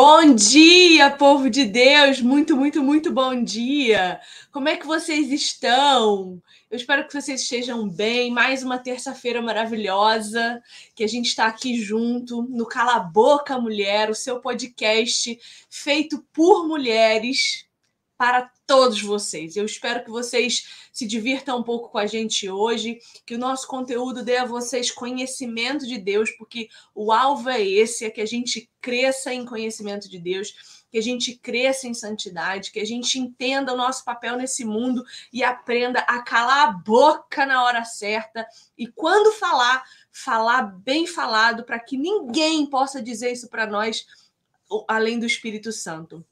Bom dia, povo de Deus! Muito, muito, muito bom dia! Como é que vocês estão? Eu espero que vocês estejam bem. Mais uma terça-feira maravilhosa, que a gente está aqui junto no Cala a Boca Mulher, o seu podcast feito por mulheres para todos vocês. Eu espero que vocês se divirtam um pouco com a gente hoje, que o nosso conteúdo dê a vocês conhecimento de Deus, porque o alvo é esse, é que a gente cresça em conhecimento de Deus, que a gente cresça em santidade, que a gente entenda o nosso papel nesse mundo e aprenda a calar a boca na hora certa e quando falar, falar bem falado para que ninguém possa dizer isso para nós além do Espírito Santo.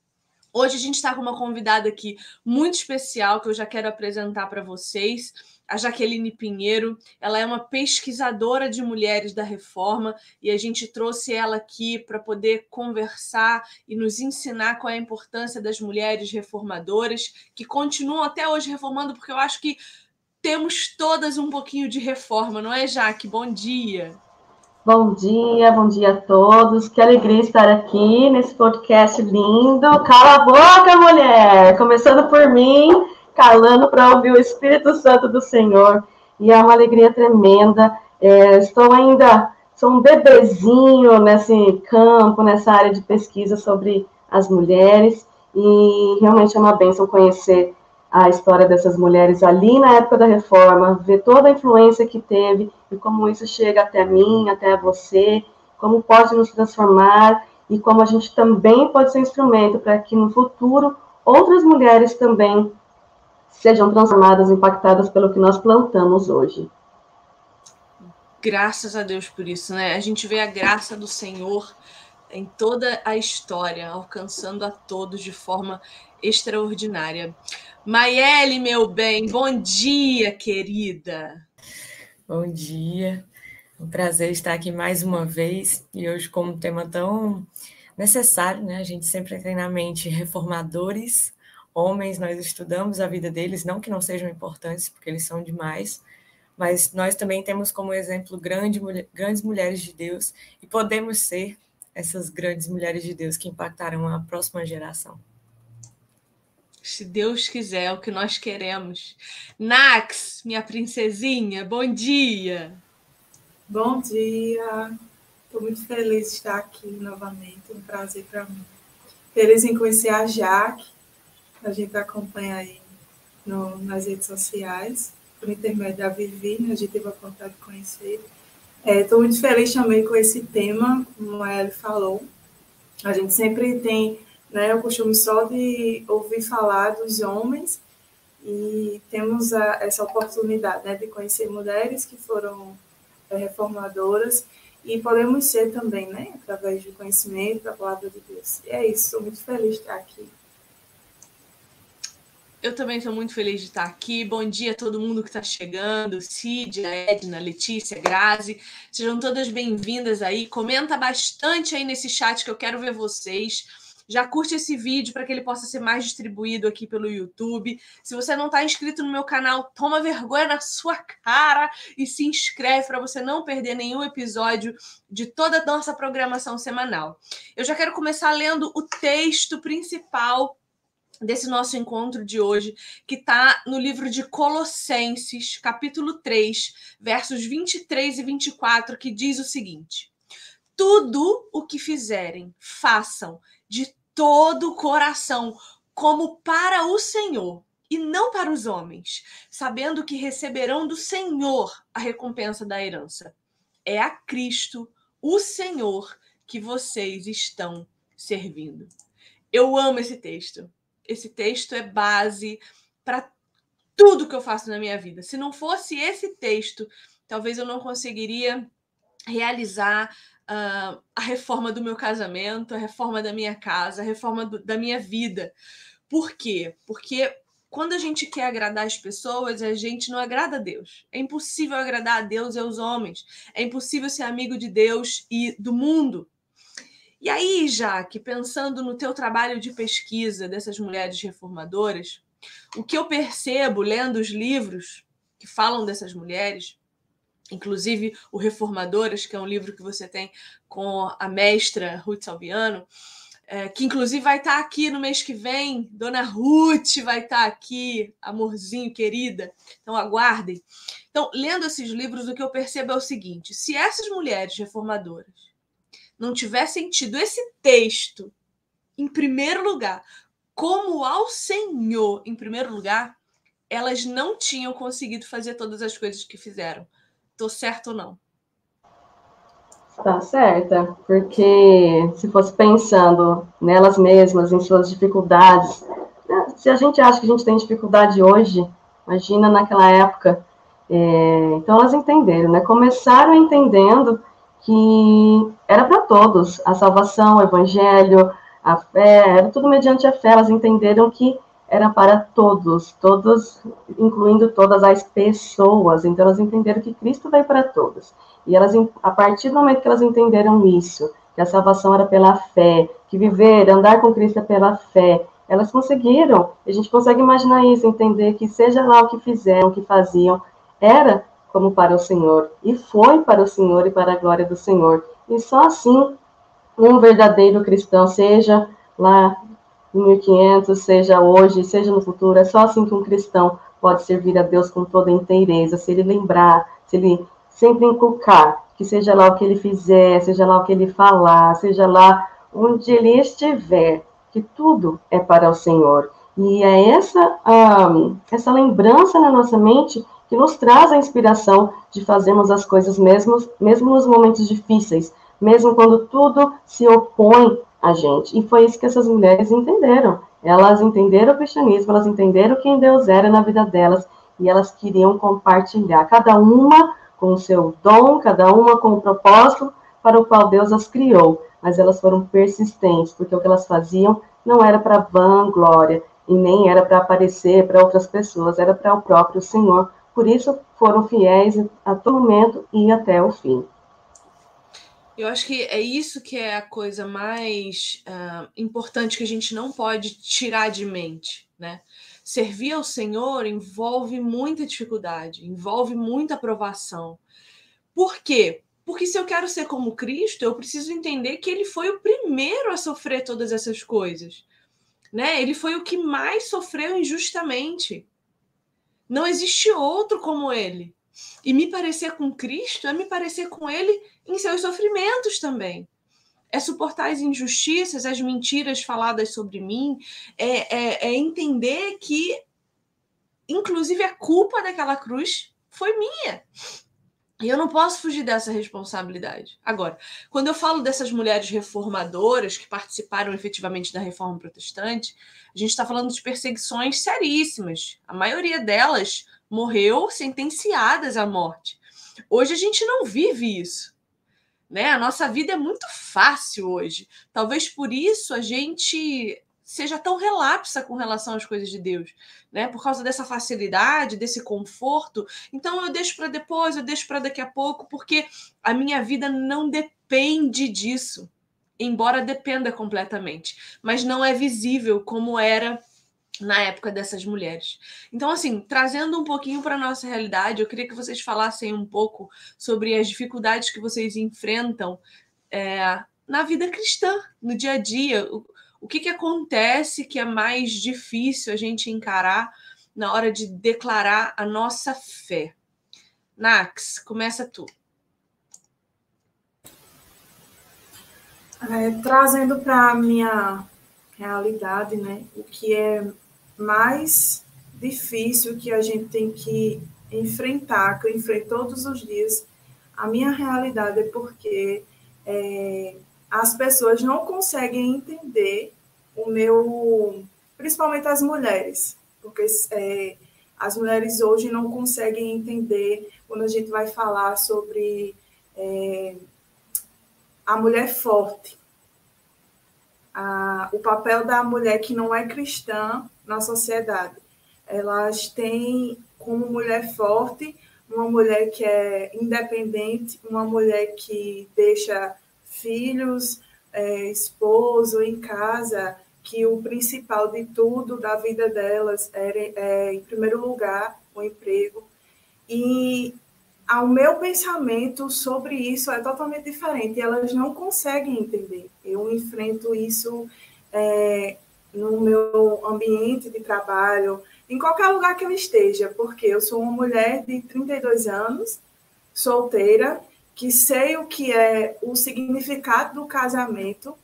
Hoje a gente está com uma convidada aqui muito especial que eu já quero apresentar para vocês, a Jaqueline Pinheiro. Ela é uma pesquisadora de mulheres da reforma e a gente trouxe ela aqui para poder conversar e nos ensinar qual é a importância das mulheres reformadoras que continuam até hoje reformando, porque eu acho que temos todas um pouquinho de reforma, não é, Jaque? Bom dia. Bom dia, bom dia a todos. Que alegria estar aqui nesse podcast lindo. Cala a boca, mulher! Começando por mim, calando para ouvir o Espírito Santo do Senhor. E é uma alegria tremenda. É, estou ainda, sou um bebezinho nesse campo, nessa área de pesquisa sobre as mulheres. E realmente é uma bênção conhecer a história dessas mulheres ali na época da reforma, ver toda a influência que teve e como isso chega até mim, até você, como pode nos transformar e como a gente também pode ser instrumento para que no futuro outras mulheres também sejam transformadas, impactadas pelo que nós plantamos hoje. Graças a Deus por isso, né? A gente vê a graça do Senhor em toda a história, alcançando a todos de forma extraordinária. Maiele, meu bem, bom dia, querida. Bom dia. Um prazer estar aqui mais uma vez e hoje com um tema tão necessário, né? A gente sempre tem na mente reformadores, homens, nós estudamos a vida deles, não que não sejam importantes, porque eles são demais, mas nós também temos como exemplo grande, grandes mulheres de Deus e podemos ser essas grandes mulheres de Deus que impactarão a próxima geração. Se Deus quiser, é o que nós queremos. Nax, minha princesinha, bom dia. Bom dia. Estou muito feliz de estar aqui novamente. Um prazer para mim. Feliz em conhecer a Jaque. A gente acompanha aí no, nas redes sociais, por intermédio da Vivi, né? a gente teve a oportunidade de conhecer. Estou é, muito feliz também com esse tema, como a Ellie falou. A gente sempre tem né, o costume só de ouvir falar dos homens e temos a, essa oportunidade né, de conhecer mulheres que foram é, reformadoras e podemos ser também, né, através do conhecimento da palavra de Deus. E é isso, estou muito feliz de estar aqui. Eu também estou muito feliz de estar aqui. Bom dia a todo mundo que está chegando. Cid, Edna, Letícia, Grazi. Sejam todas bem-vindas aí. Comenta bastante aí nesse chat que eu quero ver vocês. Já curte esse vídeo para que ele possa ser mais distribuído aqui pelo YouTube. Se você não está inscrito no meu canal, toma vergonha na sua cara e se inscreve para você não perder nenhum episódio de toda a nossa programação semanal. Eu já quero começar lendo o texto principal desse nosso encontro de hoje, que está no livro de Colossenses, capítulo 3, versos 23 e 24, que diz o seguinte: Tudo o que fizerem, façam de todo o coração, como para o Senhor e não para os homens, sabendo que receberão do Senhor a recompensa da herança. É a Cristo, o Senhor, que vocês estão servindo. Eu amo esse texto esse texto é base para tudo que eu faço na minha vida. Se não fosse esse texto, talvez eu não conseguiria realizar uh, a reforma do meu casamento, a reforma da minha casa, a reforma do, da minha vida. Por quê? Porque quando a gente quer agradar as pessoas, a gente não agrada a Deus. É impossível agradar a Deus e aos homens. É impossível ser amigo de Deus e do mundo. E aí, Jaque, pensando no teu trabalho de pesquisa dessas mulheres reformadoras, o que eu percebo lendo os livros que falam dessas mulheres, inclusive o Reformadoras, que é um livro que você tem com a mestra Ruth Salviano, é, que inclusive vai estar aqui no mês que vem. Dona Ruth vai estar aqui, amorzinho, querida. Então, aguardem. Então, lendo esses livros, o que eu percebo é o seguinte: se essas mulheres reformadoras não tivessem tido esse texto em primeiro lugar, como ao Senhor em primeiro lugar, elas não tinham conseguido fazer todas as coisas que fizeram. Tô certo ou não? Está certa, porque se fosse pensando nelas mesmas, em suas dificuldades, né, se a gente acha que a gente tem dificuldade hoje, imagina naquela época. É, então elas entenderam, né? Começaram entendendo que era para todos a salvação, o evangelho, a fé, era tudo mediante a fé. Elas entenderam que era para todos, todos, incluindo todas as pessoas. Então elas entenderam que Cristo veio para todos. E elas, a partir do momento que elas entenderam isso, que a salvação era pela fé, que viver, andar com Cristo é pela fé, elas conseguiram. A gente consegue imaginar isso, entender que seja lá o que fizeram, o que faziam, era como para o Senhor, e foi para o Senhor e para a glória do Senhor. E só assim um verdadeiro cristão, seja lá em 1500, seja hoje, seja no futuro, é só assim que um cristão pode servir a Deus com toda inteireza, se ele lembrar, se ele sempre inculcar, que seja lá o que ele fizer, seja lá o que ele falar, seja lá onde ele estiver, que tudo é para o Senhor. E é essa, um, essa lembrança na nossa mente que nos traz a inspiração de fazermos as coisas mesmo, mesmo nos momentos difíceis, mesmo quando tudo se opõe a gente. E foi isso que essas mulheres entenderam. Elas entenderam o cristianismo, elas entenderam quem Deus era na vida delas e elas queriam compartilhar, cada uma com o seu dom, cada uma com o propósito para o qual Deus as criou, mas elas foram persistentes, porque o que elas faziam não era para vanglória e nem era para aparecer para outras pessoas, era para o próprio Senhor. Por isso foram fiéis a todo momento e até o fim. Eu acho que é isso que é a coisa mais uh, importante que a gente não pode tirar de mente, né? Servir ao Senhor envolve muita dificuldade, envolve muita provação. Por quê? Porque se eu quero ser como Cristo, eu preciso entender que ele foi o primeiro a sofrer todas essas coisas. Né? Ele foi o que mais sofreu injustamente. Não existe outro como ele. E me parecer com Cristo é me parecer com ele em seus sofrimentos também é suportar as injustiças, as mentiras faladas sobre mim, é, é, é entender que, inclusive, a culpa daquela cruz foi minha. E eu não posso fugir dessa responsabilidade. Agora, quando eu falo dessas mulheres reformadoras que participaram efetivamente da reforma protestante, a gente está falando de perseguições seríssimas. A maioria delas morreu sentenciadas à morte. Hoje a gente não vive isso. Né? A nossa vida é muito fácil hoje. Talvez por isso a gente seja tão relapsa com relação às coisas de Deus, né? Por causa dessa facilidade, desse conforto. Então eu deixo para depois, eu deixo para daqui a pouco, porque a minha vida não depende disso, embora dependa completamente, mas não é visível como era na época dessas mulheres. Então, assim, trazendo um pouquinho para a nossa realidade, eu queria que vocês falassem um pouco sobre as dificuldades que vocês enfrentam é, na vida cristã, no dia a dia. O, o que, que acontece que é mais difícil a gente encarar na hora de declarar a nossa fé? Nax, começa tu. É, trazendo para a minha realidade, né, o que é mais difícil que a gente tem que enfrentar, que eu enfrento todos os dias, a minha realidade é porque é, as pessoas não conseguem entender o meu, principalmente as mulheres, porque é, as mulheres hoje não conseguem entender quando a gente vai falar sobre é, a mulher forte, a, o papel da mulher que não é cristã na sociedade. Elas têm como mulher forte uma mulher que é independente, uma mulher que deixa filhos, é, esposo em casa, que o principal de tudo da vida delas é, em primeiro lugar, o emprego. E o meu pensamento sobre isso é totalmente diferente. Elas não conseguem entender. Eu enfrento isso é, no meu ambiente de trabalho, em qualquer lugar que eu esteja, porque eu sou uma mulher de 32 anos, solteira, que sei o que é o significado do casamento,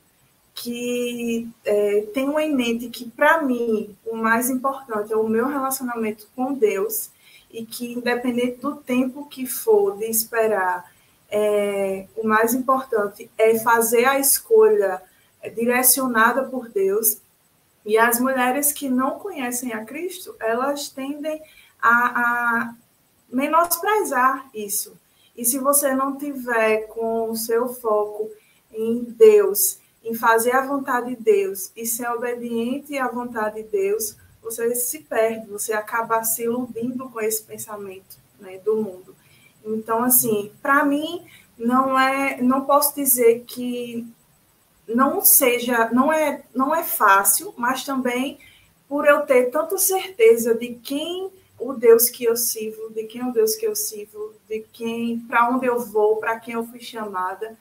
que é, tenho em mente que, para mim, o mais importante é o meu relacionamento com Deus e que, independente do tempo que for de esperar, é, o mais importante é fazer a escolha direcionada por Deus. E as mulheres que não conhecem a Cristo, elas tendem a, a menosprezar isso. E se você não tiver com o seu foco em Deus, em fazer a vontade de Deus e ser obediente à vontade de Deus, você se perde, você acaba se iludindo com esse pensamento né, do mundo. Então, assim, para mim, não é, não posso dizer que não seja, não é, não é fácil, mas também por eu ter tanta certeza de quem o Deus que eu sirvo, de quem é o Deus que eu sirvo, de quem, para onde eu vou, para quem eu fui chamada,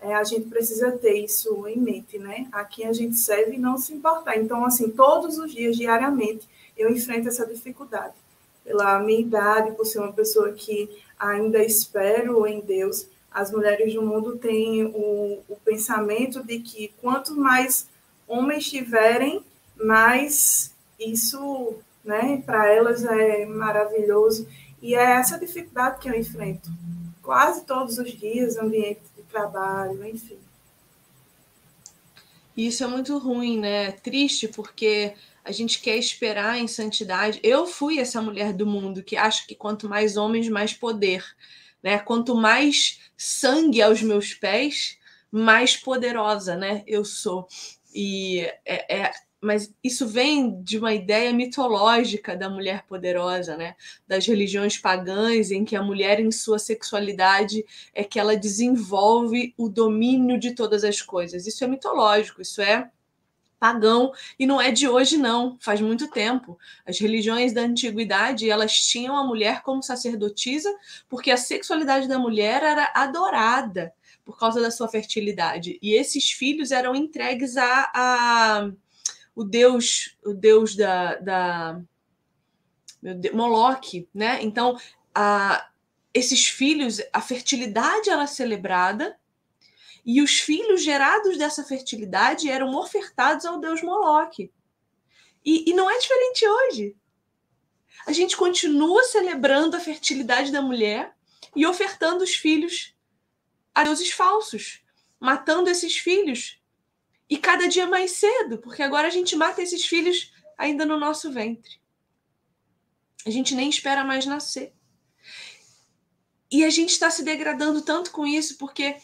é, a gente precisa ter isso em mente, né? A quem a gente serve e não se importar. Então, assim, todos os dias, diariamente, eu enfrento essa dificuldade. Pela minha idade, por ser uma pessoa que ainda espero em Deus, as mulheres do mundo têm o, o pensamento de que quanto mais homens tiverem, mais isso, né, para elas é maravilhoso. E é essa dificuldade que eu enfrento quase todos os dias, ambiente trabalho, enfim. Isso é muito ruim, né? Triste porque a gente quer esperar em santidade. Eu fui essa mulher do mundo que acha que quanto mais homens, mais poder, né? Quanto mais sangue aos meus pés, mais poderosa, né? Eu sou. E é, é mas isso vem de uma ideia mitológica da mulher poderosa, né? Das religiões pagãs, em que a mulher, em sua sexualidade, é que ela desenvolve o domínio de todas as coisas. Isso é mitológico, isso é pagão e não é de hoje não, faz muito tempo. As religiões da antiguidade, elas tinham a mulher como sacerdotisa, porque a sexualidade da mulher era adorada por causa da sua fertilidade. E esses filhos eram entregues a, a o deus, o deus da, da Moloque, né? Então, a, esses filhos, a fertilidade era celebrada e os filhos gerados dessa fertilidade eram ofertados ao deus Moloque. E, e não é diferente hoje. A gente continua celebrando a fertilidade da mulher e ofertando os filhos a deuses falsos, matando esses filhos e cada dia mais cedo, porque agora a gente mata esses filhos ainda no nosso ventre. A gente nem espera mais nascer. E a gente está se degradando tanto com isso, porque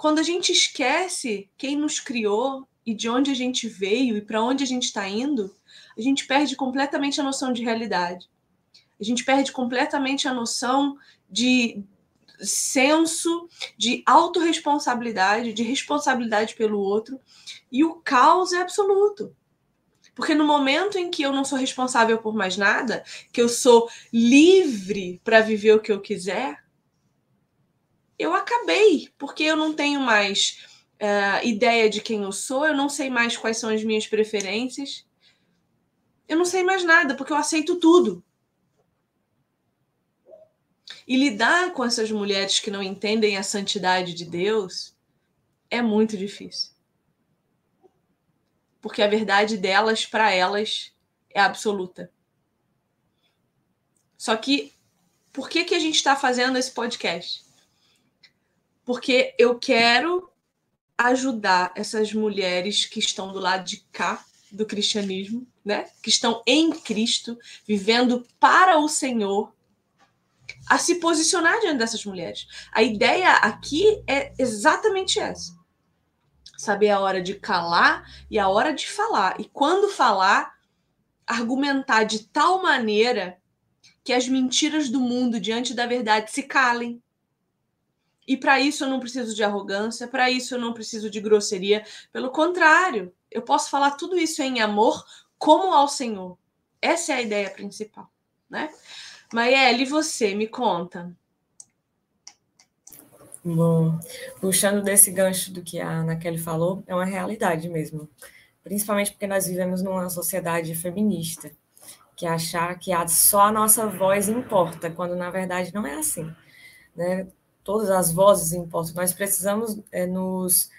quando a gente esquece quem nos criou e de onde a gente veio e para onde a gente está indo, a gente perde completamente a noção de realidade. A gente perde completamente a noção de senso de autorresponsabilidade, de responsabilidade pelo outro, e o caos é absoluto. Porque no momento em que eu não sou responsável por mais nada, que eu sou livre para viver o que eu quiser, eu acabei, porque eu não tenho mais uh, ideia de quem eu sou, eu não sei mais quais são as minhas preferências, eu não sei mais nada, porque eu aceito tudo. E lidar com essas mulheres que não entendem a santidade de Deus é muito difícil. Porque a verdade delas, para elas, é absoluta. Só que, por que, que a gente está fazendo esse podcast? Porque eu quero ajudar essas mulheres que estão do lado de cá do cristianismo, né? Que estão em Cristo, vivendo para o Senhor, a se posicionar diante dessas mulheres. A ideia aqui é exatamente essa. Saber a hora de calar e a hora de falar. E quando falar, argumentar de tal maneira que as mentiras do mundo diante da verdade se calem. E para isso eu não preciso de arrogância, para isso eu não preciso de grosseria. Pelo contrário, eu posso falar tudo isso em amor como ao Senhor. Essa é a ideia principal, né? Maiele, você, me conta. Bom, puxando desse gancho do que a Ana Kelly falou, é uma realidade mesmo. Principalmente porque nós vivemos numa sociedade feminista, que achar que só a nossa voz importa, quando na verdade não é assim. Né? Todas as vozes importam. Nós precisamos é, nos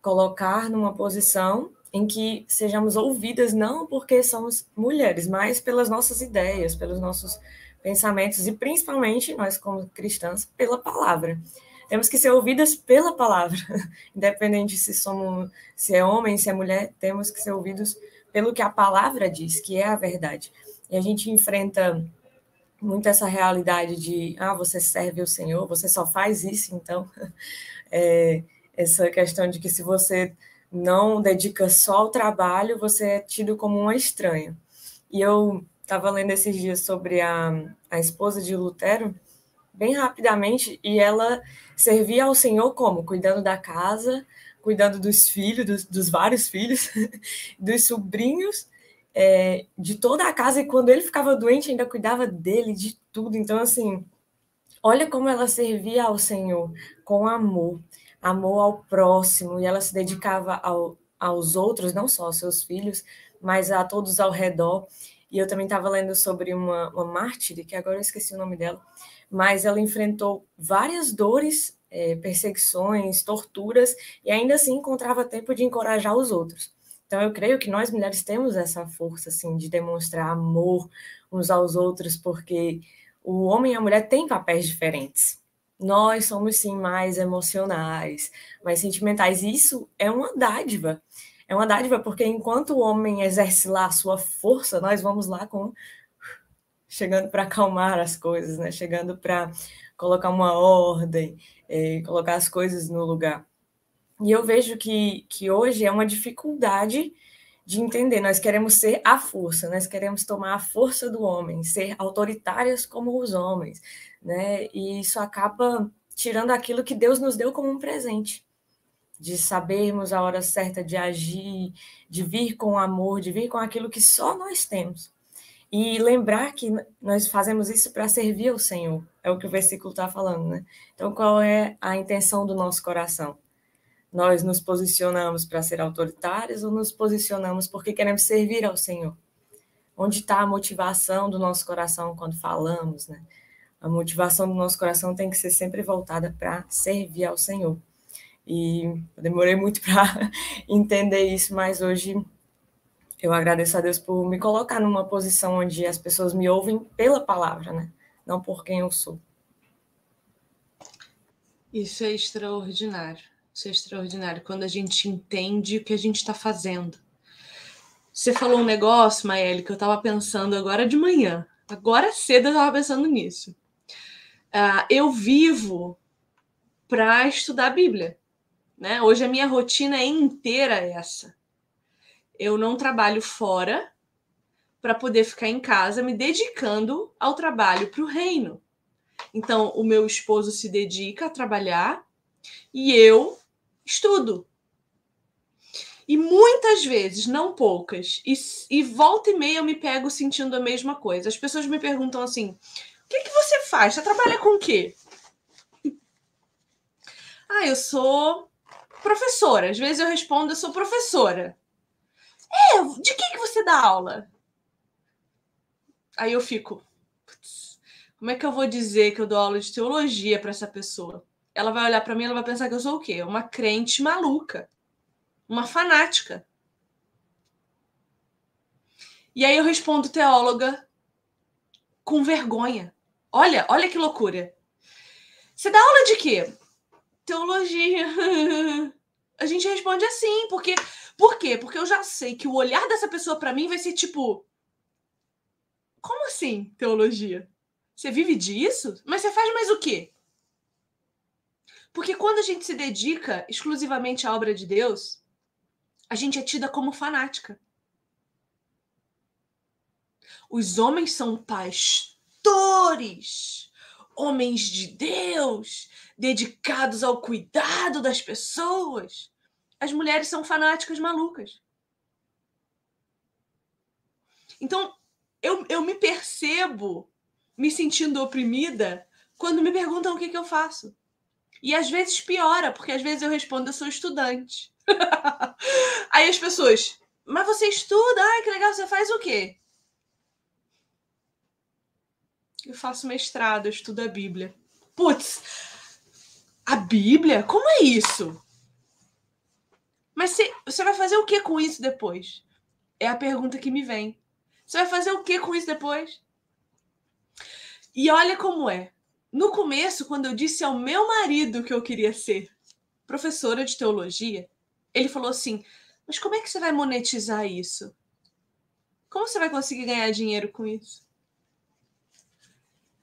colocar numa posição em que sejamos ouvidas não porque somos mulheres, mas pelas nossas ideias, pelos nossos pensamentos e principalmente nós como cristãs pela palavra. Temos que ser ouvidas pela palavra, independente se somos, se é homem, se é mulher, temos que ser ouvidos pelo que a palavra diz, que é a verdade. E a gente enfrenta muito essa realidade de, ah, você serve o Senhor, você só faz isso, então, é, essa questão de que se você não dedica só ao trabalho, você é tido como uma estranha. E eu estava lendo esses dias sobre a, a esposa de Lutero, bem rapidamente, e ela servia ao Senhor como? Cuidando da casa, cuidando dos filhos, dos, dos vários filhos, dos sobrinhos, é, de toda a casa, e quando ele ficava doente, ainda cuidava dele, de tudo. Então, assim, olha como ela servia ao Senhor com amor, amor ao próximo, e ela se dedicava ao, aos outros, não só aos seus filhos, mas a todos ao redor. E eu também estava lendo sobre uma, uma mártire, que agora eu esqueci o nome dela, mas ela enfrentou várias dores, é, perseguições, torturas, e ainda assim encontrava tempo de encorajar os outros. Então, eu creio que nós mulheres temos essa força, assim, de demonstrar amor uns aos outros, porque o homem e a mulher têm papéis diferentes. Nós somos, sim, mais emocionais, mais sentimentais, e isso é uma dádiva. É uma dádiva porque enquanto o homem exerce lá a sua força, nós vamos lá com chegando para acalmar as coisas, né? Chegando para colocar uma ordem, é, colocar as coisas no lugar. E eu vejo que, que hoje é uma dificuldade de entender. Nós queremos ser a força, nós queremos tomar a força do homem, ser autoritárias como os homens, né? E isso acaba tirando aquilo que Deus nos deu como um presente, de sabermos a hora certa de agir, de vir com amor, de vir com aquilo que só nós temos. E lembrar que nós fazemos isso para servir ao Senhor, é o que o versículo está falando, né? Então, qual é a intenção do nosso coração? Nós nos posicionamos para ser autoritários ou nos posicionamos porque queremos servir ao Senhor? Onde está a motivação do nosso coração quando falamos, né? A motivação do nosso coração tem que ser sempre voltada para servir ao Senhor. E eu demorei muito para entender isso, mas hoje eu agradeço a Deus por me colocar numa posição onde as pessoas me ouvem pela palavra, né? Não por quem eu sou. Isso é extraordinário. Isso é extraordinário quando a gente entende o que a gente está fazendo. Você falou um negócio, Maeli, que eu estava pensando agora de manhã. Agora cedo eu estava pensando nisso. Uh, eu vivo para estudar a Bíblia. Né? Hoje a minha rotina é inteira essa eu não trabalho fora para poder ficar em casa me dedicando ao trabalho para o reino. Então, o meu esposo se dedica a trabalhar e eu estudo. E muitas vezes, não poucas, e, e volta e meia eu me pego sentindo a mesma coisa. As pessoas me perguntam assim: o que, que você faz? Você trabalha com o quê? Ah, eu sou professora. Às vezes eu respondo: eu sou professora. É, de que, que você dá aula? Aí eu fico, como é que eu vou dizer que eu dou aula de teologia para essa pessoa? Ela vai olhar para mim, ela vai pensar que eu sou o quê? Uma crente maluca, uma fanática. E aí eu respondo teóloga com vergonha. Olha, olha que loucura. Você dá aula de quê? Teologia. A gente responde assim, porque por quê? Porque eu já sei que o olhar dessa pessoa para mim vai ser tipo: Como assim, teologia? Você vive disso? Mas você faz mais o quê? Porque quando a gente se dedica exclusivamente à obra de Deus, a gente é tida como fanática. Os homens são pastores, homens de Deus, dedicados ao cuidado das pessoas as mulheres são fanáticas malucas. Então, eu, eu me percebo me sentindo oprimida quando me perguntam o que, que eu faço. E às vezes piora, porque às vezes eu respondo, eu sou estudante. Aí as pessoas, mas você estuda? Ai, que legal, você faz o quê? Eu faço mestrado, eu estudo a Bíblia. Putz, a Bíblia? Como é isso? Mas você, você vai fazer o que com isso depois? É a pergunta que me vem. Você vai fazer o que com isso depois? E olha como é. No começo, quando eu disse ao meu marido que eu queria ser professora de teologia, ele falou assim: Mas como é que você vai monetizar isso? Como você vai conseguir ganhar dinheiro com isso?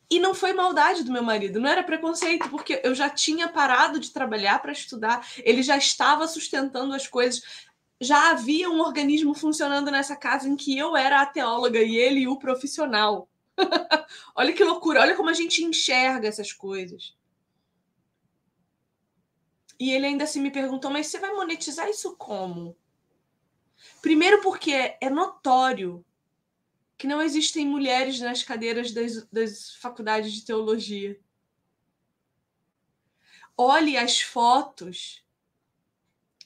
E não foi maldade do meu marido, não era preconceito, porque eu já tinha parado de trabalhar para estudar, ele já estava sustentando as coisas. Já havia um organismo funcionando nessa casa em que eu era a teóloga e ele o profissional. olha que loucura, olha como a gente enxerga essas coisas. E ele ainda assim me perguntou: mas você vai monetizar isso como? Primeiro, porque é notório que não existem mulheres nas cadeiras das, das faculdades de teologia. Olhe as fotos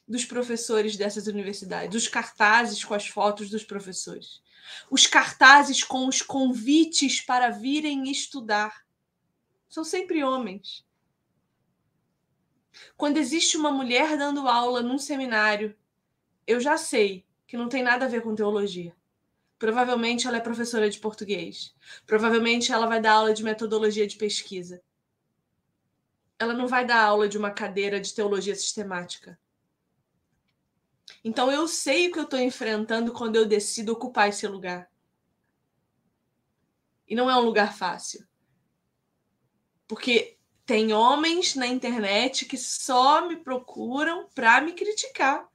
dos professores dessas universidades, os cartazes com as fotos dos professores, os cartazes com os convites para virem estudar. São sempre homens. Quando existe uma mulher dando aula num seminário, eu já sei que não tem nada a ver com teologia. Provavelmente ela é professora de português. Provavelmente ela vai dar aula de metodologia de pesquisa. Ela não vai dar aula de uma cadeira de teologia sistemática. Então eu sei o que eu estou enfrentando quando eu decido ocupar esse lugar. E não é um lugar fácil. Porque tem homens na internet que só me procuram para me criticar.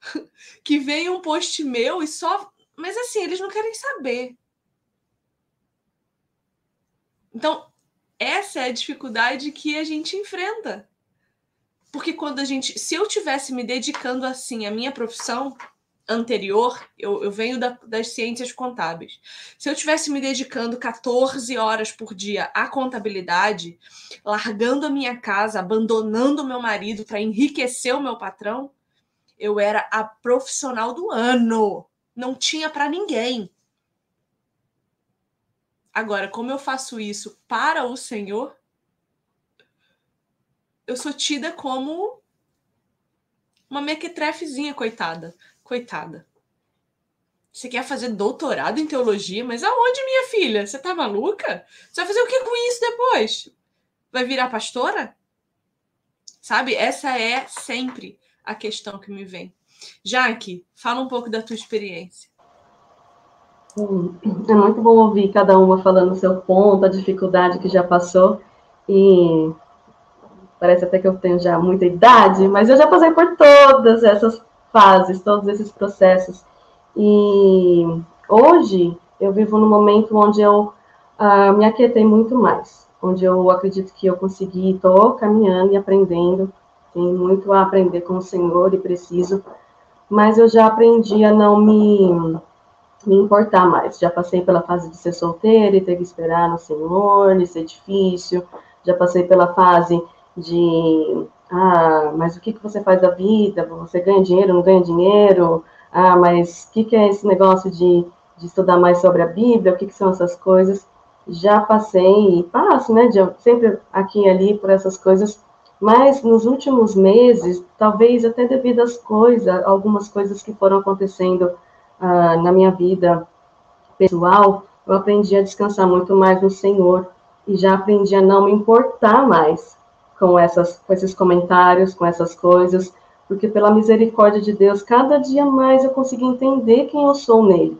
Que vem um post meu e só mas assim, eles não querem saber. Então, essa é a dificuldade que a gente enfrenta. Porque quando a gente. Se eu tivesse me dedicando assim à minha profissão anterior, eu, eu venho da, das ciências contábeis. Se eu tivesse me dedicando 14 horas por dia à contabilidade, largando a minha casa, abandonando o meu marido para enriquecer o meu patrão, eu era a profissional do ano não tinha para ninguém. Agora, como eu faço isso para o Senhor, eu sou tida como uma mequetrefezinha, coitada. Coitada. Você quer fazer doutorado em teologia? Mas aonde, minha filha? Você tá maluca? Você vai fazer o que com isso depois? Vai virar pastora? Sabe? Essa é sempre a questão que me vem. Jaque, fala um pouco da tua experiência. É muito bom ouvir cada uma falando o seu ponto, a dificuldade que já passou. E parece até que eu tenho já muita idade, mas eu já passei por todas essas fases, todos esses processos. E hoje eu vivo num momento onde eu uh, me aquietei muito mais, onde eu acredito que eu consegui, estou caminhando e aprendendo, tenho muito a aprender com o Senhor e preciso mas eu já aprendi a não me, me importar mais. Já passei pela fase de ser solteira e ter que esperar no Senhor, de ser difícil. Já passei pela fase de, ah, mas o que, que você faz da vida? Você ganha dinheiro, não ganha dinheiro? Ah, mas o que, que é esse negócio de, de estudar mais sobre a Bíblia? O que, que são essas coisas? Já passei e passo, né, de, sempre aqui e ali por essas coisas mas nos últimos meses, talvez até devido às coisas, algumas coisas que foram acontecendo uh, na minha vida pessoal, eu aprendi a descansar muito mais no Senhor e já aprendi a não me importar mais com, essas, com esses comentários, com essas coisas, porque pela misericórdia de Deus, cada dia mais eu consigo entender quem eu sou nele.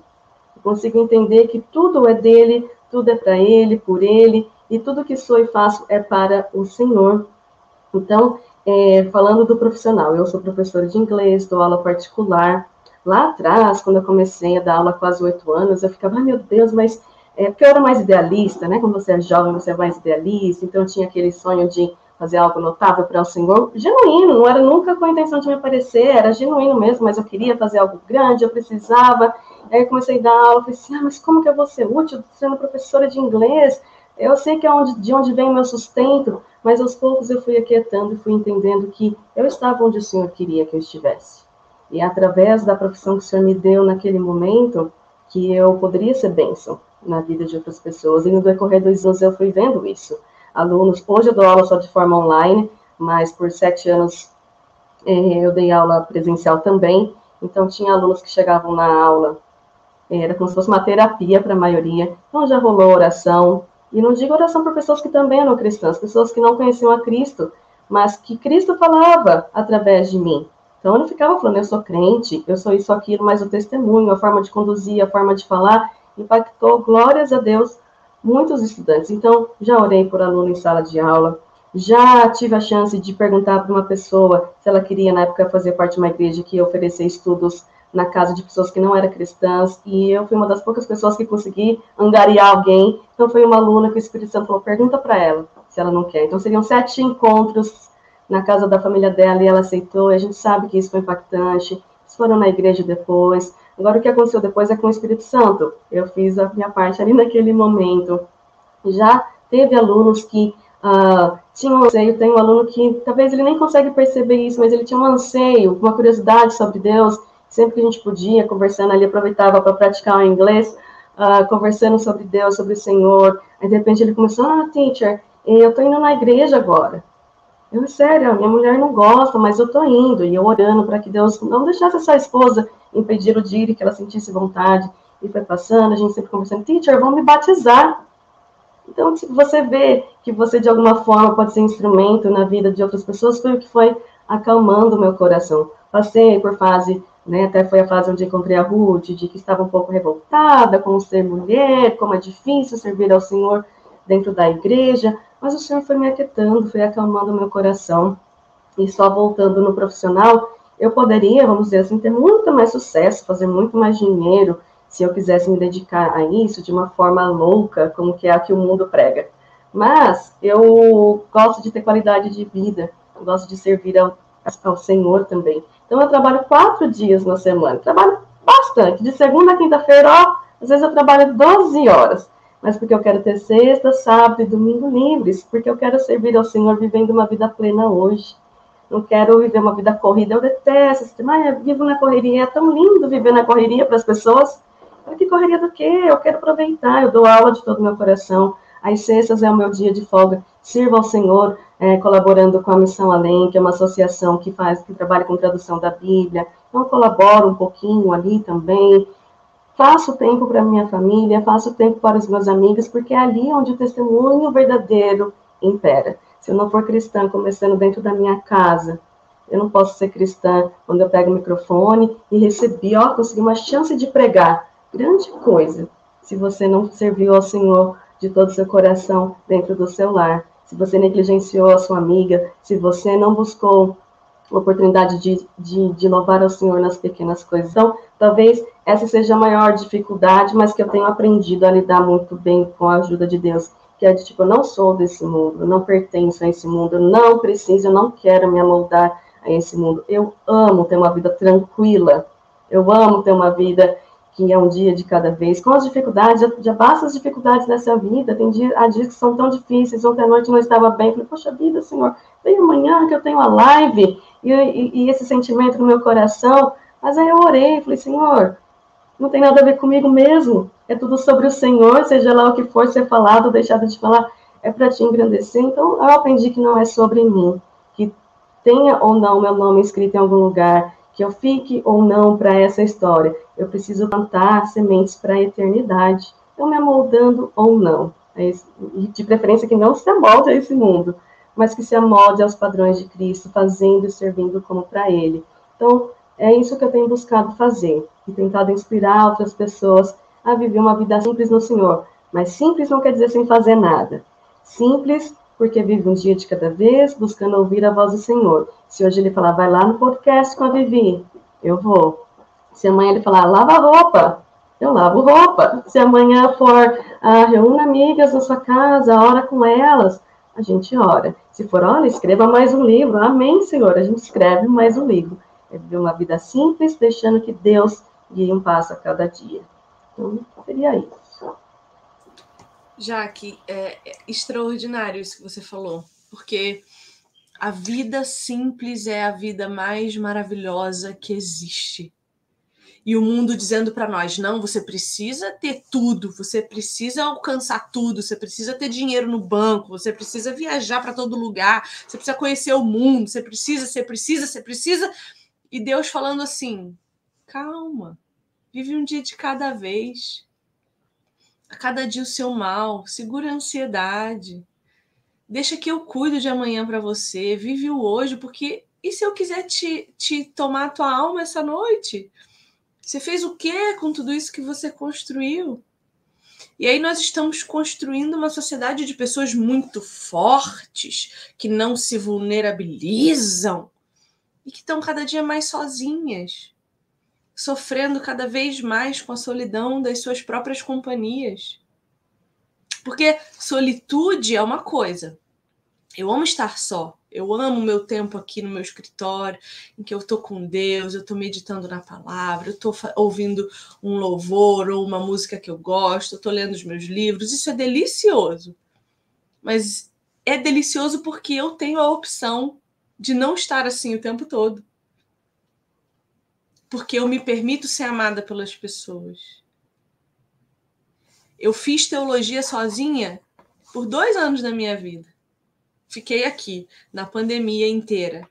Eu consigo entender que tudo é dele, tudo é para ele, por ele, e tudo que sou e faço é para o Senhor. Então, é, falando do profissional, eu sou professora de inglês, dou aula particular. Lá atrás, quando eu comecei a dar aula quase oito anos, eu ficava, ah, meu Deus, mas é porque eu era mais idealista, né? Quando você é jovem, você é mais idealista, então eu tinha aquele sonho de fazer algo notável para o Senhor, genuíno, não era nunca com a intenção de me aparecer, era genuíno mesmo, mas eu queria fazer algo grande, eu precisava. Aí eu comecei a dar aula, falei assim, ah, mas como que eu vou ser útil sendo professora de inglês? Eu sei que é onde, de onde vem o meu sustento, mas aos poucos eu fui aquietando e fui entendendo que eu estava onde o Senhor queria que eu estivesse. E através da profissão que o Senhor me deu naquele momento, que eu poderia ser bênção na vida de outras pessoas. E no decorrer dos anos eu fui vendo isso. Alunos, hoje eu dou aula só de forma online, mas por sete anos eh, eu dei aula presencial também. Então tinha alunos que chegavam na aula, era como se fosse uma terapia para a maioria. Então já rolou oração, e não digo oração para pessoas que também eram cristãs, pessoas que não conheciam a Cristo, mas que Cristo falava através de mim. Então eu não ficava falando, eu sou crente, eu sou isso, aquilo, mas o testemunho, a forma de conduzir, a forma de falar, impactou, glórias a Deus, muitos estudantes. Então, já orei por aluno em sala de aula, já tive a chance de perguntar para uma pessoa se ela queria, na época, fazer parte de uma igreja que oferecia estudos na casa de pessoas que não eram cristãs, e eu fui uma das poucas pessoas que consegui angariar alguém. Então, foi uma aluna que o Espírito Santo falou: pergunta para ela se ela não quer. Então, seriam sete encontros na casa da família dela e ela aceitou. E a gente sabe que isso foi impactante. Eles foram na igreja depois. Agora, o que aconteceu depois é com o Espírito Santo. Eu fiz a minha parte ali naquele momento. Já teve alunos que uh, tinham um anseio. Tem um aluno que talvez ele nem consegue perceber isso, mas ele tinha um anseio, uma curiosidade sobre Deus sempre que a gente podia, conversando ali, aproveitava para praticar o inglês, uh, conversando sobre Deus, sobre o Senhor. Aí, de repente, ele começou, ah, teacher, eu estou indo na igreja agora. Eu, sério, minha mulher não gosta, mas eu estou indo. E eu orando para que Deus não deixasse essa esposa impedir o dia e que ela sentisse vontade. E foi passando, a gente sempre conversando, teacher, vamos me batizar. Então, se você vê que você, de alguma forma, pode ser instrumento na vida de outras pessoas, foi o que foi acalmando o meu coração. Passei por fase né? Até foi a fase onde encontrei a Ruth, de que estava um pouco revoltada com ser mulher, como é difícil servir ao Senhor dentro da igreja, mas o Senhor foi me aquietando, foi acalmando o meu coração. E só voltando no profissional, eu poderia, vamos dizer assim, ter muito mais sucesso, fazer muito mais dinheiro, se eu quisesse me dedicar a isso de uma forma louca, como que é a que o mundo prega. Mas eu gosto de ter qualidade de vida, gosto de servir ao, ao Senhor também. Então, eu trabalho quatro dias na semana. Trabalho bastante. De segunda a quinta-feira, ó, às vezes eu trabalho 12 horas. Mas porque eu quero ter sexta, sábado e domingo livres. Porque eu quero servir ao Senhor vivendo uma vida plena hoje. Não quero viver uma vida corrida. Eu detesto. Mas eu vivo na correria. É tão lindo viver na correria para as pessoas. Mas que correria do quê? Eu quero aproveitar. Eu dou aula de todo o meu coração. As sextas é o meu dia de folga. Sirva ao Senhor é, colaborando com a Missão Além, que é uma associação que faz, que trabalha com tradução da Bíblia. Então, colaboro um pouquinho ali também. Faço tempo para minha família, faço tempo para os meus amigos, porque é ali onde o testemunho verdadeiro impera. Se eu não for cristã, começando dentro da minha casa, eu não posso ser cristã quando eu pego o microfone e recebi, ó, consegui uma chance de pregar. Grande coisa, se você não serviu ao Senhor de todo o seu coração dentro do seu lar se você negligenciou a sua amiga, se você não buscou oportunidade de, de, de louvar ao Senhor nas pequenas coisas. Então, talvez essa seja a maior dificuldade, mas que eu tenho aprendido a lidar muito bem com a ajuda de Deus, que é de tipo, eu não sou desse mundo, não pertenço a esse mundo, não preciso, eu não quero me amoldar a esse mundo. Eu amo ter uma vida tranquila, eu amo ter uma vida que é um dia de cada vez, com as dificuldades, já, já basta as dificuldades dessa vida, tem dia, há dias que são tão difíceis, ontem à noite não estava bem, falei, poxa vida, Senhor, vem amanhã que eu tenho a live, e, e, e, esse sentimento no meu coração, mas aí eu orei, falei, Senhor, não tem nada a ver comigo mesmo, é tudo sobre o Senhor, seja lá o que for ser falado ou deixado de falar, é para te engrandecer, então eu aprendi que não é sobre mim, que tenha ou não meu nome escrito em algum lugar, que eu fique ou não para essa história. Eu preciso plantar sementes para a eternidade. Eu me amoldando ou não. É de preferência que não se amolde a esse mundo, mas que se amolde aos padrões de Cristo, fazendo e servindo como para Ele. Então, é isso que eu tenho buscado fazer, e tentado inspirar outras pessoas a viver uma vida simples no Senhor. Mas simples não quer dizer sem fazer nada. Simples porque vive um dia de cada vez, buscando ouvir a voz do Senhor. Se hoje ele falar, vai lá no podcast com a Vivi, eu vou. Se amanhã ele falar, lava roupa, eu lavo roupa. Se amanhã for, ah, reúna amigas na sua casa, ora com elas, a gente ora. Se for, olha, escreva mais um livro. Amém, Senhor. A gente escreve mais um livro. É viver uma vida simples, deixando que Deus guie um passo a cada dia. Então, seria isso. Jaque, é, é extraordinário isso que você falou, porque a vida simples é a vida mais maravilhosa que existe. E o mundo dizendo para nós: não, você precisa ter tudo, você precisa alcançar tudo, você precisa ter dinheiro no banco, você precisa viajar para todo lugar, você precisa conhecer o mundo, você precisa, você precisa, você precisa. E Deus falando assim: calma, vive um dia de cada vez. A cada dia o seu mal, segura a ansiedade Deixa que eu cuido de amanhã para você. Vive o hoje, porque e se eu quiser te, te tomar a tua alma essa noite? Você fez o quê com tudo isso que você construiu? E aí nós estamos construindo uma sociedade de pessoas muito fortes, que não se vulnerabilizam e que estão cada dia mais sozinhas, sofrendo cada vez mais com a solidão das suas próprias companhias. Porque solitude é uma coisa. Eu amo estar só. Eu amo o meu tempo aqui no meu escritório, em que eu estou com Deus, eu estou meditando na palavra, eu estou ouvindo um louvor ou uma música que eu gosto, eu estou lendo os meus livros. Isso é delicioso. Mas é delicioso porque eu tenho a opção de não estar assim o tempo todo. Porque eu me permito ser amada pelas pessoas. Eu fiz teologia sozinha por dois anos da minha vida. Fiquei aqui, na pandemia inteira,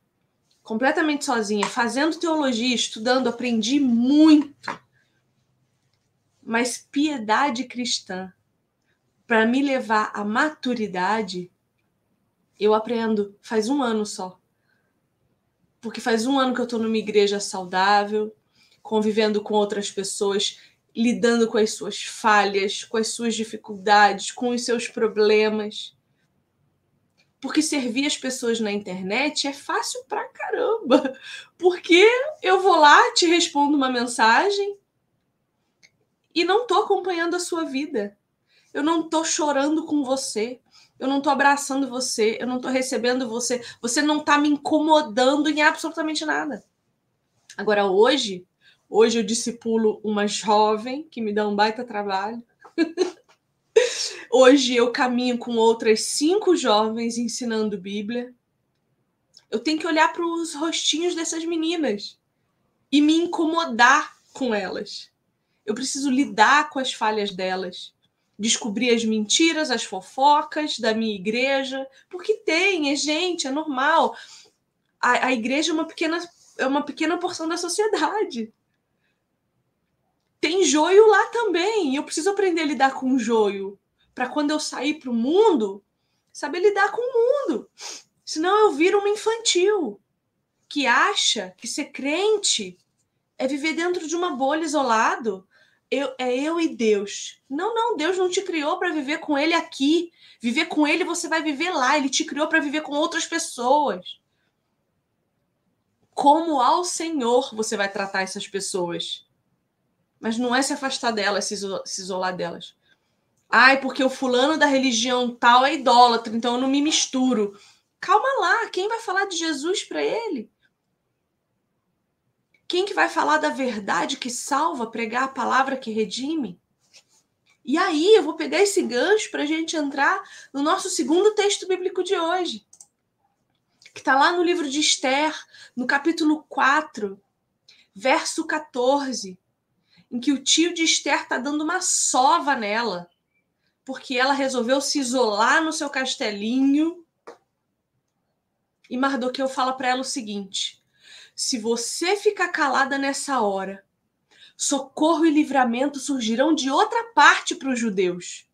completamente sozinha, fazendo teologia, estudando, aprendi muito. Mas piedade cristã, para me levar à maturidade, eu aprendo faz um ano só. Porque faz um ano que eu estou numa igreja saudável, convivendo com outras pessoas lidando com as suas falhas, com as suas dificuldades, com os seus problemas. Porque servir as pessoas na internet é fácil pra caramba. Porque eu vou lá, te respondo uma mensagem e não tô acompanhando a sua vida. Eu não tô chorando com você. Eu não tô abraçando você, eu não tô recebendo você, você não tá me incomodando em absolutamente nada. Agora hoje, Hoje eu discipulo uma jovem que me dá um baita trabalho. Hoje eu caminho com outras cinco jovens ensinando Bíblia. Eu tenho que olhar para os rostinhos dessas meninas e me incomodar com elas. Eu preciso lidar com as falhas delas, descobrir as mentiras, as fofocas da minha igreja, porque tem, é gente, é normal. A, a igreja é uma pequena é uma pequena porção da sociedade tem joio lá também. Eu preciso aprender a lidar com o joio para quando eu sair para o mundo, saber lidar com o mundo. Senão eu viro uma infantil que acha que ser crente é viver dentro de uma bolha isolado. Eu, é eu e Deus. Não, não, Deus não te criou para viver com ele aqui. Viver com ele você vai viver lá. Ele te criou para viver com outras pessoas. Como ao Senhor você vai tratar essas pessoas? Mas não é se afastar delas, se isolar delas. Ai, porque o fulano da religião tal é idólatra, então eu não me misturo. Calma lá, quem vai falar de Jesus para ele? Quem que vai falar da verdade que salva, pregar a palavra que redime? E aí eu vou pegar esse gancho para a gente entrar no nosso segundo texto bíblico de hoje, que está lá no livro de Esther, no capítulo 4, verso 14 em que o tio de Esther está dando uma sova nela, porque ela resolveu se isolar no seu castelinho. E Mardoqueu fala para ela o seguinte: se você ficar calada nessa hora, socorro e livramento surgirão de outra parte para os judeus,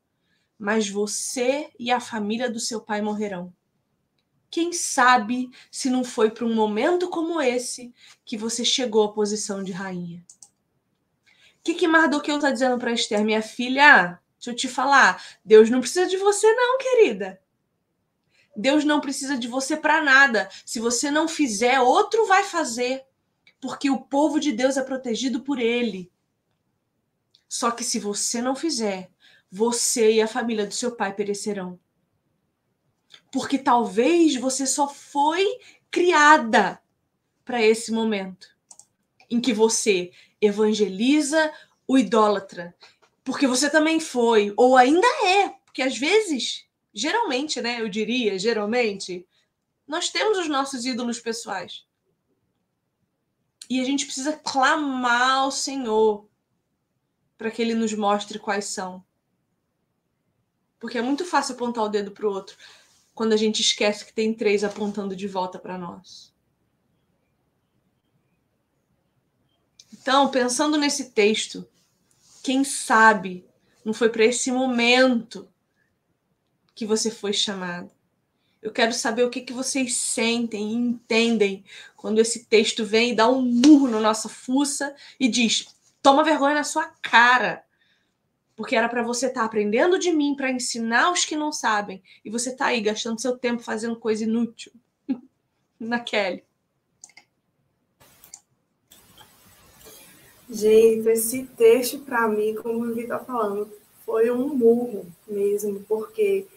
mas você e a família do seu pai morrerão. Quem sabe se não foi para um momento como esse que você chegou à posição de rainha? O que, que Mardoqueu está dizendo para Esther? Minha filha, deixa eu te falar, Deus não precisa de você, não, querida. Deus não precisa de você para nada. Se você não fizer, outro vai fazer. Porque o povo de Deus é protegido por ele. Só que se você não fizer, você e a família do seu pai perecerão. Porque talvez você só foi criada para esse momento em que você evangeliza o idólatra, porque você também foi, ou ainda é, porque às vezes geralmente, né? Eu diria, geralmente, nós temos os nossos ídolos pessoais. E a gente precisa clamar ao Senhor para que ele nos mostre quais são. Porque é muito fácil apontar o dedo para o outro quando a gente esquece que tem três apontando de volta para nós. Então, pensando nesse texto, quem sabe não foi para esse momento que você foi chamado. Eu quero saber o que, que vocês sentem e entendem quando esse texto vem e dá um murro na nossa fuça e diz: toma vergonha na sua cara. Porque era para você estar tá aprendendo de mim para ensinar os que não sabem. E você tá aí gastando seu tempo fazendo coisa inútil. na Kelly. Gente, esse texto para mim, como o Vitor tá falando, foi um murro mesmo, porque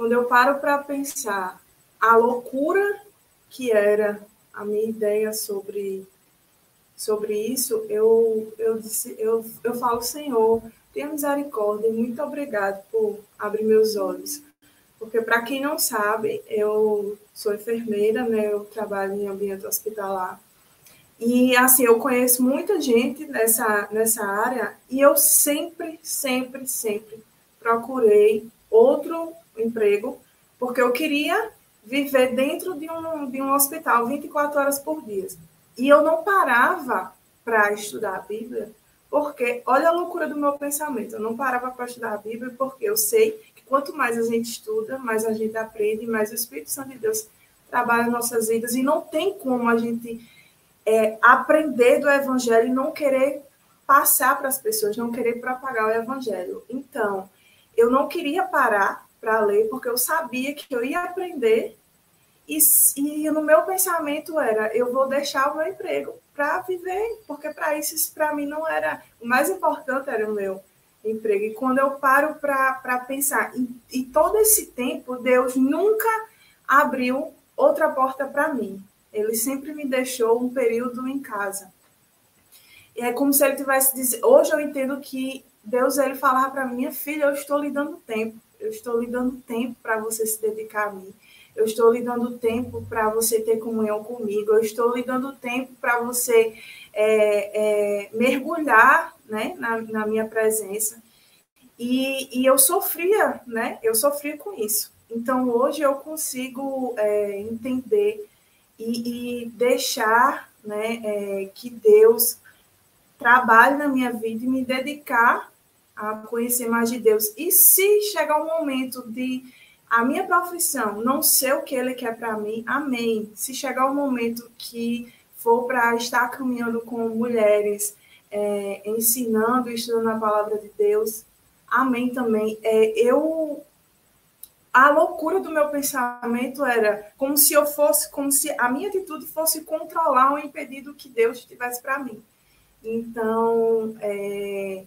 quando eu paro para pensar a loucura que era a minha ideia sobre sobre isso, eu, eu, disse, eu, eu falo, Senhor, tenha misericórdia, muito obrigado por abrir meus olhos. Porque, para quem não sabe, eu sou enfermeira, né? eu trabalho em ambiente hospitalar. E, assim, eu conheço muita gente nessa, nessa área e eu sempre, sempre, sempre procurei outro emprego, porque eu queria viver dentro de um, de um hospital 24 horas por dia. E eu não parava para estudar a Bíblia, porque olha a loucura do meu pensamento. Eu não parava para estudar a Bíblia porque eu sei que quanto mais a gente estuda, mais a gente aprende, mais o Espírito Santo de Deus trabalha em nossas vidas. E não tem como a gente é, aprender do Evangelho e não querer passar para as pessoas, não querer propagar o Evangelho. Então, eu não queria parar para ler, porque eu sabia que eu ia aprender e, e no meu pensamento era, eu vou deixar o meu emprego para viver, porque para isso, para mim, não era. O mais importante era o meu emprego. E quando eu paro para pensar, e, e todo esse tempo, Deus nunca abriu outra porta para mim. Ele sempre me deixou um período em casa. E é como se ele tivesse dizendo. Hoje eu entendo que Deus ele falava para minha filha: Eu estou lhe dando tempo. Eu estou lhe dando tempo para você se dedicar a mim eu estou lhe dando tempo para você ter comunhão comigo, eu estou lhe dando tempo para você é, é, mergulhar né, na, na, minha presença. E, e, eu sofria, né? Eu sofria com isso. Então hoje eu consigo é, entender e, e, deixar né, é, que Deus trabalhe na minha vida e me dedicar a conhecer mais de Deus. E se chegar um momento de a minha profissão não ser o que ele quer para mim, amém. Se chegar o um momento que for para estar caminhando com mulheres, é, ensinando estudando a palavra de Deus, amém também. É, eu a loucura do meu pensamento era como se eu fosse, como se a minha atitude fosse controlar ou impedir do que Deus tivesse para mim. Então, é,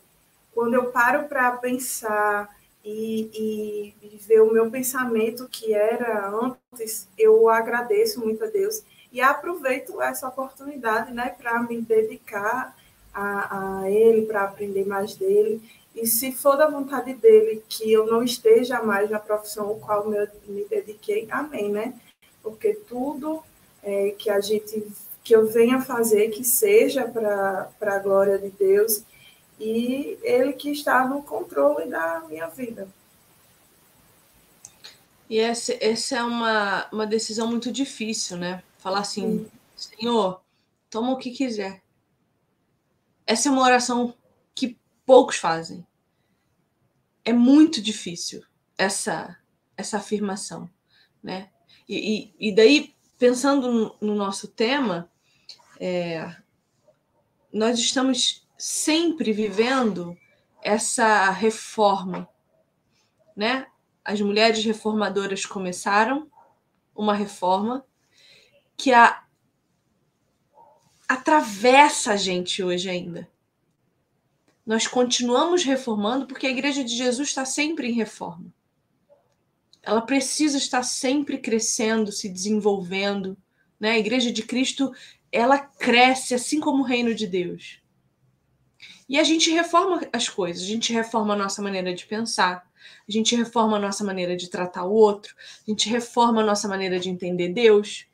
quando eu paro para pensar e, e, ver o meu pensamento que era antes, eu agradeço muito a Deus e aproveito essa oportunidade né, para me dedicar a, a Ele, para aprender mais dele. E se for da vontade dele que eu não esteja mais na profissão ao qual me, dediquei, amém, né? Porque tudo é, que a gente, que eu venha fazer, que seja para a glória de Deus e ele que está no controle da minha vida. E essa, essa é uma, uma decisão muito difícil, né? Falar assim, Sim. Senhor, toma o que quiser. Essa é uma oração que poucos fazem. É muito difícil essa essa afirmação, né? E, e, e daí, pensando no, no nosso tema, é, nós estamos sempre vivendo essa reforma, né? As mulheres reformadoras começaram uma reforma que a, atravessa a gente hoje ainda. Nós continuamos reformando porque a Igreja de Jesus está sempre em reforma. Ela precisa estar sempre crescendo, se desenvolvendo. Né? A Igreja de Cristo ela cresce assim como o reino de Deus. E a gente reforma as coisas, a gente reforma a nossa maneira de pensar, a gente reforma a nossa maneira de tratar o outro, a gente reforma a nossa maneira de entender Deus.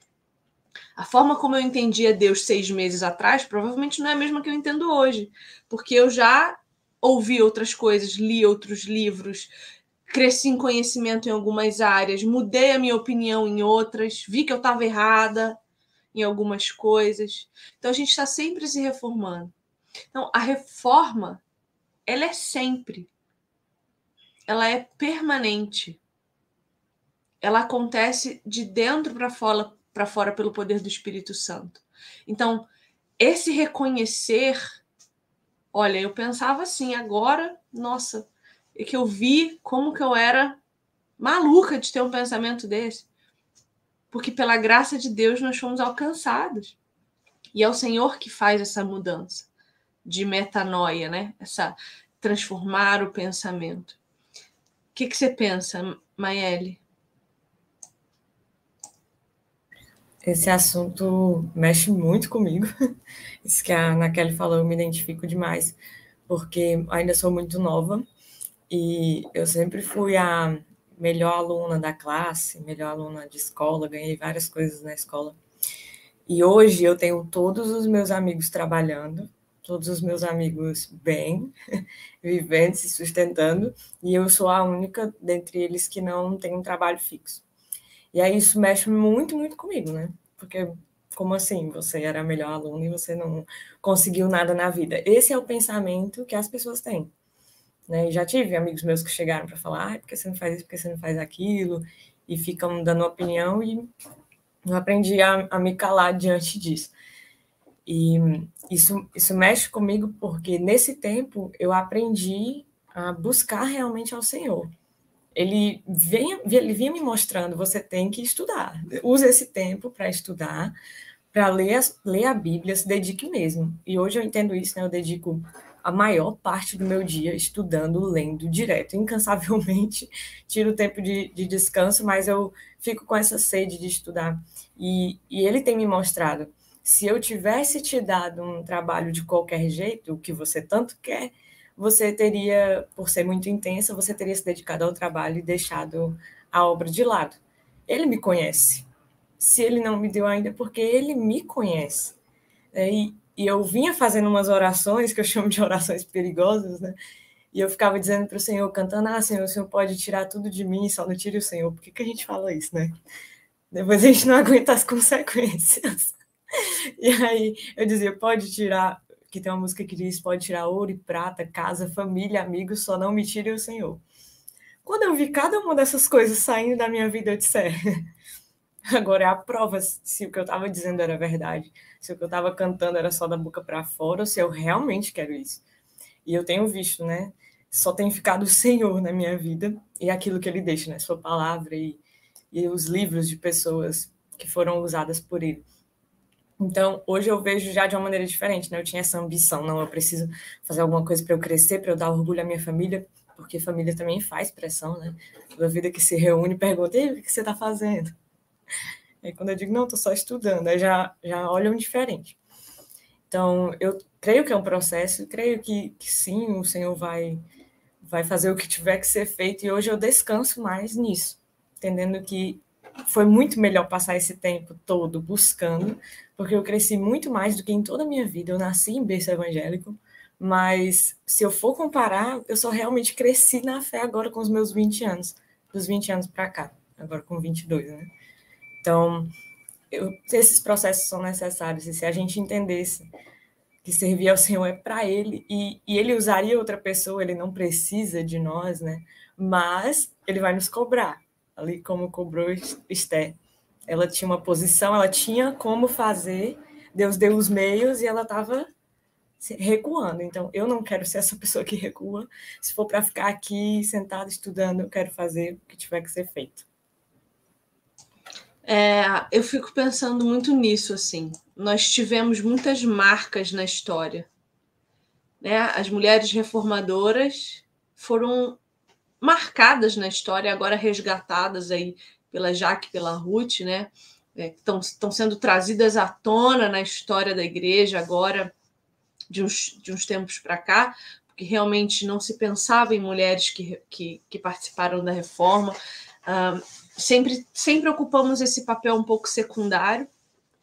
A forma como eu entendia Deus seis meses atrás provavelmente não é a mesma que eu entendo hoje, porque eu já ouvi outras coisas, li outros livros, cresci em conhecimento em algumas áreas, mudei a minha opinião em outras, vi que eu estava errada em algumas coisas. Então a gente está sempre se reformando. Então a reforma, ela é sempre, ela é permanente. Ela acontece de dentro para fora, para fora pelo poder do Espírito Santo. Então esse reconhecer, olha, eu pensava assim, agora, nossa, e que eu vi como que eu era maluca de ter um pensamento desse. Porque pela graça de Deus nós fomos alcançados. E é o Senhor que faz essa mudança de metanoia, né? Essa transformar o pensamento. O que, que você pensa, Maele? Esse assunto mexe muito comigo. Isso que a Ana Kelly falou, eu me identifico demais, porque ainda sou muito nova e eu sempre fui a melhor aluna da classe, melhor aluna de escola, ganhei várias coisas na escola. E hoje eu tenho todos os meus amigos trabalhando, todos os meus amigos bem, vivendo, se sustentando, e eu sou a única dentre eles que não tem um trabalho fixo. E aí isso mexe muito, muito comigo, né? Porque como assim? Você era melhor aluna e você não conseguiu nada na vida. Esse é o pensamento que as pessoas têm. Né? Já tive amigos meus que chegaram para falar, ah, porque você não faz isso, porque você não faz aquilo, e ficam dando opinião, e eu aprendi a, a me calar diante disso. E isso, isso mexe comigo porque nesse tempo eu aprendi a buscar realmente ao Senhor. Ele, vem, ele vinha me mostrando, você tem que estudar. Use esse tempo para estudar, para ler, ler a Bíblia, se dedique mesmo. E hoje eu entendo isso, né? Eu dedico a maior parte do meu dia estudando, lendo direto, incansavelmente. Tiro o tempo de, de descanso, mas eu fico com essa sede de estudar. E, e ele tem me mostrado: se eu tivesse te dado um trabalho de qualquer jeito, o que você tanto quer, você teria, por ser muito intensa, você teria se dedicado ao trabalho e deixado a obra de lado. Ele me conhece. Se ele não me deu ainda, é porque ele me conhece. É, e, e eu vinha fazendo umas orações, que eu chamo de orações perigosas, né? E eu ficava dizendo para o Senhor, cantando: Ah, Senhor, o Senhor pode tirar tudo de mim, só não tire o Senhor. Por que, que a gente fala isso, né? Depois a gente não aguenta as consequências. E aí eu dizia: Pode tirar, que tem uma música que diz: Pode tirar ouro e prata, casa, família, amigos, só não me tire o Senhor. Quando eu vi cada uma dessas coisas saindo da minha vida, eu disse: é, Agora é a prova se o que eu estava dizendo era verdade, se o que eu estava cantando era só da boca para fora, ou se eu realmente quero isso. E eu tenho visto, né? Só tem ficado o Senhor na minha vida e aquilo que Ele deixa, né? Sua palavra e, e os livros de pessoas que foram usadas por Ele. Então, hoje eu vejo já de uma maneira diferente, né? Eu tinha essa ambição, não, eu preciso fazer alguma coisa para eu crescer, para eu dar orgulho à minha família, porque família também faz pressão, né? Toda vida que se reúne pergunta, e o que você está fazendo? Aí quando eu digo, não, estou só estudando, aí já, já olham diferente. Então, eu creio que é um processo, creio que, que sim, o Senhor vai, vai fazer o que tiver que ser feito, e hoje eu descanso mais nisso, entendendo que foi muito melhor passar esse tempo todo buscando, porque eu cresci muito mais do que em toda a minha vida. Eu nasci em berço evangélico, mas se eu for comparar, eu só realmente cresci na fé agora com os meus 20 anos, dos 20 anos para cá, agora com 22, né? Então, eu, esses processos são necessários. E se a gente entendesse que servir ao Senhor é para Ele, e, e Ele usaria outra pessoa, Ele não precisa de nós, né? Mas Ele vai nos cobrar, ali como cobrou Esther. Ela tinha uma posição, ela tinha como fazer, Deus deu os meios e ela estava recuando. Então, eu não quero ser essa pessoa que recua. Se for para ficar aqui sentada estudando, eu quero fazer o que tiver que ser feito. É, eu fico pensando muito nisso, assim. Nós tivemos muitas marcas na história. Né? As mulheres reformadoras foram marcadas na história, agora resgatadas aí pela Jaque, pela Ruth, né? Estão é, sendo trazidas à tona na história da igreja agora, de uns, de uns tempos para cá, porque realmente não se pensava em mulheres que, que, que participaram da reforma. Uh, sempre, sempre ocupamos esse papel um pouco secundário,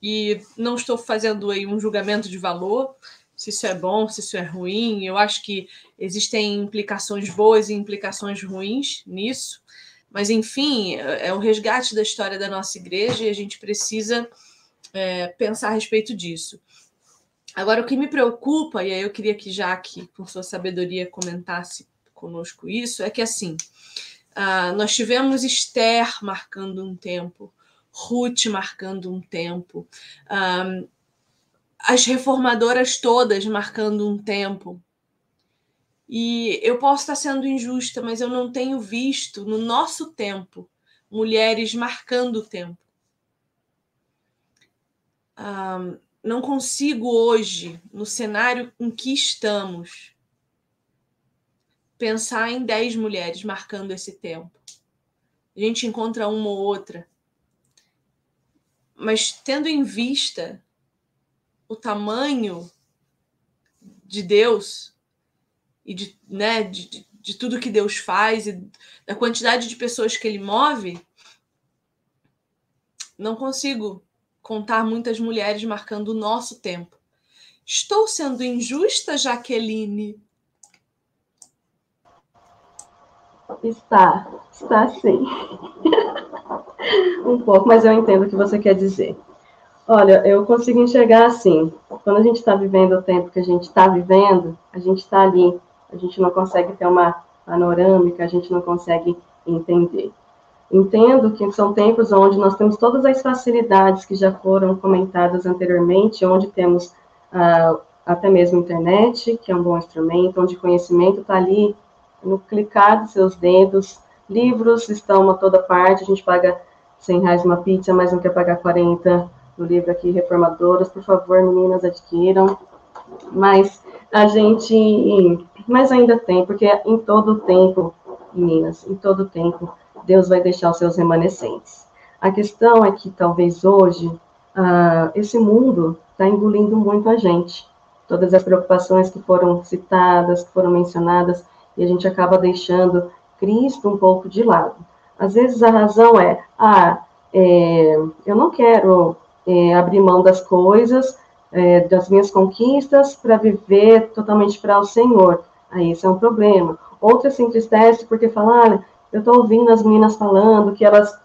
e não estou fazendo aí um julgamento de valor, se isso é bom, se isso é ruim. Eu acho que existem implicações boas e implicações ruins nisso. Mas, enfim, é o resgate da história da nossa igreja e a gente precisa é, pensar a respeito disso. Agora, o que me preocupa, e aí eu queria que Jaque, com sua sabedoria, comentasse conosco isso, é que, assim, uh, nós tivemos Esther marcando um tempo, Ruth marcando um tempo, um, ah, as reformadoras todas marcando um tempo. E eu posso estar sendo injusta, mas eu não tenho visto no nosso tempo mulheres marcando o tempo. Um, não consigo hoje, no cenário em que estamos, pensar em 10 mulheres marcando esse tempo. A gente encontra uma ou outra. Mas tendo em vista o tamanho de Deus e de, né, de, de tudo que Deus faz e da quantidade de pessoas que ele move, não consigo contar muitas mulheres marcando o nosso tempo. Estou sendo injusta, Jaqueline? Está, está sim. um pouco, mas eu entendo o que você quer dizer. Olha, eu consigo enxergar assim. Quando a gente está vivendo o tempo que a gente está vivendo, a gente está ali, a gente não consegue ter uma panorâmica, a gente não consegue entender. Entendo que são tempos onde nós temos todas as facilidades que já foram comentadas anteriormente, onde temos ah, até mesmo internet, que é um bom instrumento, onde conhecimento está ali no clicar dos seus dedos, livros estão a toda parte, a gente paga 100 reais uma pizza, mas não quer pagar 40 no livro aqui, Reformadoras, por favor, meninas, adquiram. Mas a gente, mas ainda tem, porque em todo tempo, meninas, em todo tempo, Deus vai deixar os seus remanescentes. A questão é que talvez hoje esse mundo está engolindo muito a gente. Todas as preocupações que foram citadas, que foram mencionadas, e a gente acaba deixando Cristo um pouco de lado. Às vezes a razão é, ah, é, eu não quero é, abrir mão das coisas, é, das minhas conquistas, para viver totalmente para o Senhor. Aí esse é um problema. Outra se entristece porque fala, olha, eu estou ouvindo as meninas falando que elas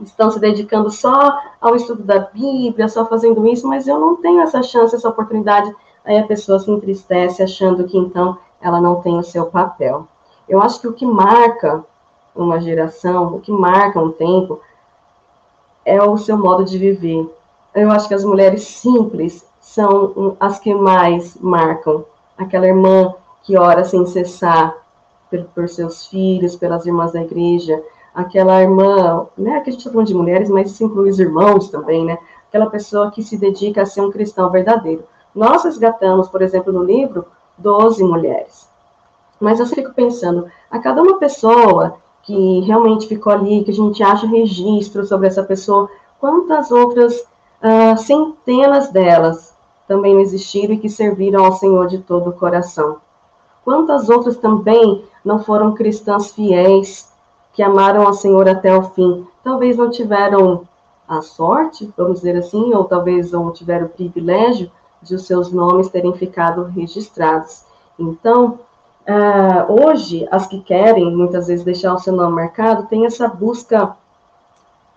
estão se dedicando só ao estudo da Bíblia, só fazendo isso, mas eu não tenho essa chance, essa oportunidade. Aí a pessoa se entristece achando que então ela não tem o seu papel. Eu acho que o que marca uma geração, o que marca um tempo, é o seu modo de viver, eu acho que as mulheres simples são as que mais marcam. Aquela irmã que ora sem cessar por, por seus filhos, pelas irmãs da igreja, aquela irmã, né, que a gente está falando de mulheres, mas isso inclui os irmãos também, né? Aquela pessoa que se dedica a ser um cristão verdadeiro. Nós resgatamos, por exemplo, no livro, 12 mulheres. Mas eu fico pensando, a cada uma pessoa que realmente ficou ali, que a gente acha registro sobre essa pessoa, quantas outras uh, centenas delas também não existiram e que serviram ao Senhor de todo o coração. Quantas outras também não foram cristãs fiéis, que amaram ao Senhor até o fim? Talvez não tiveram a sorte, vamos dizer assim, ou talvez não tiveram o privilégio de os seus nomes terem ficado registrados. Então, uh, hoje, as que querem muitas vezes deixar o seu nome marcado, têm essa busca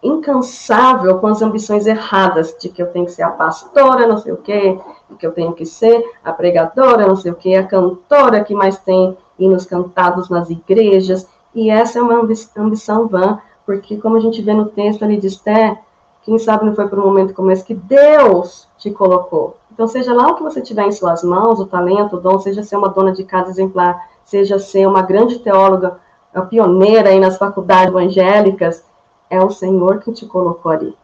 incansável com as ambições erradas de que eu tenho que ser a pastora, não sei o quê, que eu tenho que ser a pregadora, não sei o quê, a cantora que mais tem hinos cantados nas igrejas, e essa é uma ambição vã, porque como a gente vê no texto ali de Esther, quem sabe não foi por um momento como esse que Deus te colocou. Então, seja lá o que você tiver em suas mãos, o talento, o dom, seja ser uma dona de casa exemplar, seja ser uma grande teóloga, pioneira aí nas faculdades evangélicas, é o Senhor que te colocou ali.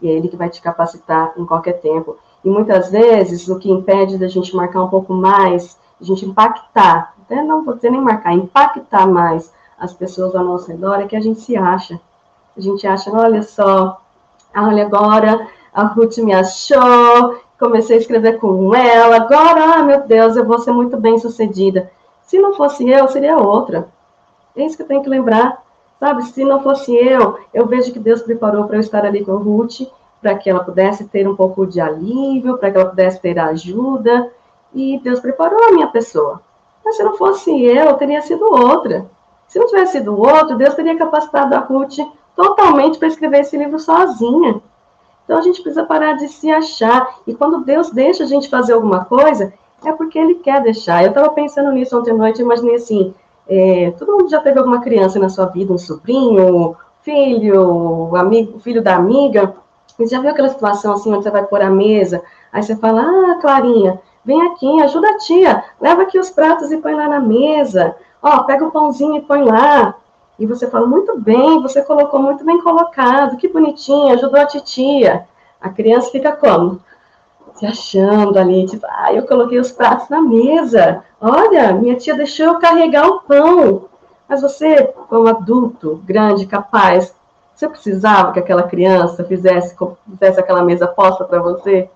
E é Ele que vai te capacitar em qualquer tempo. E muitas vezes, o que impede da gente marcar um pouco mais, a gente impactar, até não vou nem marcar, impactar mais as pessoas ao nosso redor, é que a gente se acha. A gente acha, olha só, olha agora, a Ruth me achou, comecei a escrever com ela, agora, ah, meu Deus, eu vou ser muito bem sucedida. Se não fosse eu, seria outra. É isso que eu tenho que lembrar. Sabe, se não fosse eu, eu vejo que Deus preparou para eu estar ali com Ruth, para que ela pudesse ter um pouco de alívio, para que ela pudesse ter ajuda, e Deus preparou a minha pessoa. Mas se não fosse eu, teria sido outra. Se não tivesse sido outro, Deus teria capacitado a Ruth totalmente para escrever esse livro sozinha. Então a gente precisa parar de se achar. E quando Deus deixa a gente fazer alguma coisa, é porque Ele quer deixar. Eu estava pensando nisso ontem à noite, imaginei assim: é, todo mundo já teve alguma criança na sua vida, um sobrinho, filho, amigo, filho da amiga. Você já viu aquela situação assim, onde você vai pôr a mesa, aí você fala, ah, Clarinha, vem aqui, ajuda a tia, leva aqui os pratos e põe lá na mesa. Ó, pega o pãozinho e põe lá. E você fala, muito bem, você colocou muito bem colocado, que bonitinho, ajudou a titia. A criança fica como? Se achando ali, tipo, ah, eu coloquei os pratos na mesa. Olha, minha tia deixou eu carregar o pão. Mas você, como adulto, grande, capaz, você precisava que aquela criança fizesse, fizesse aquela mesa posta para você?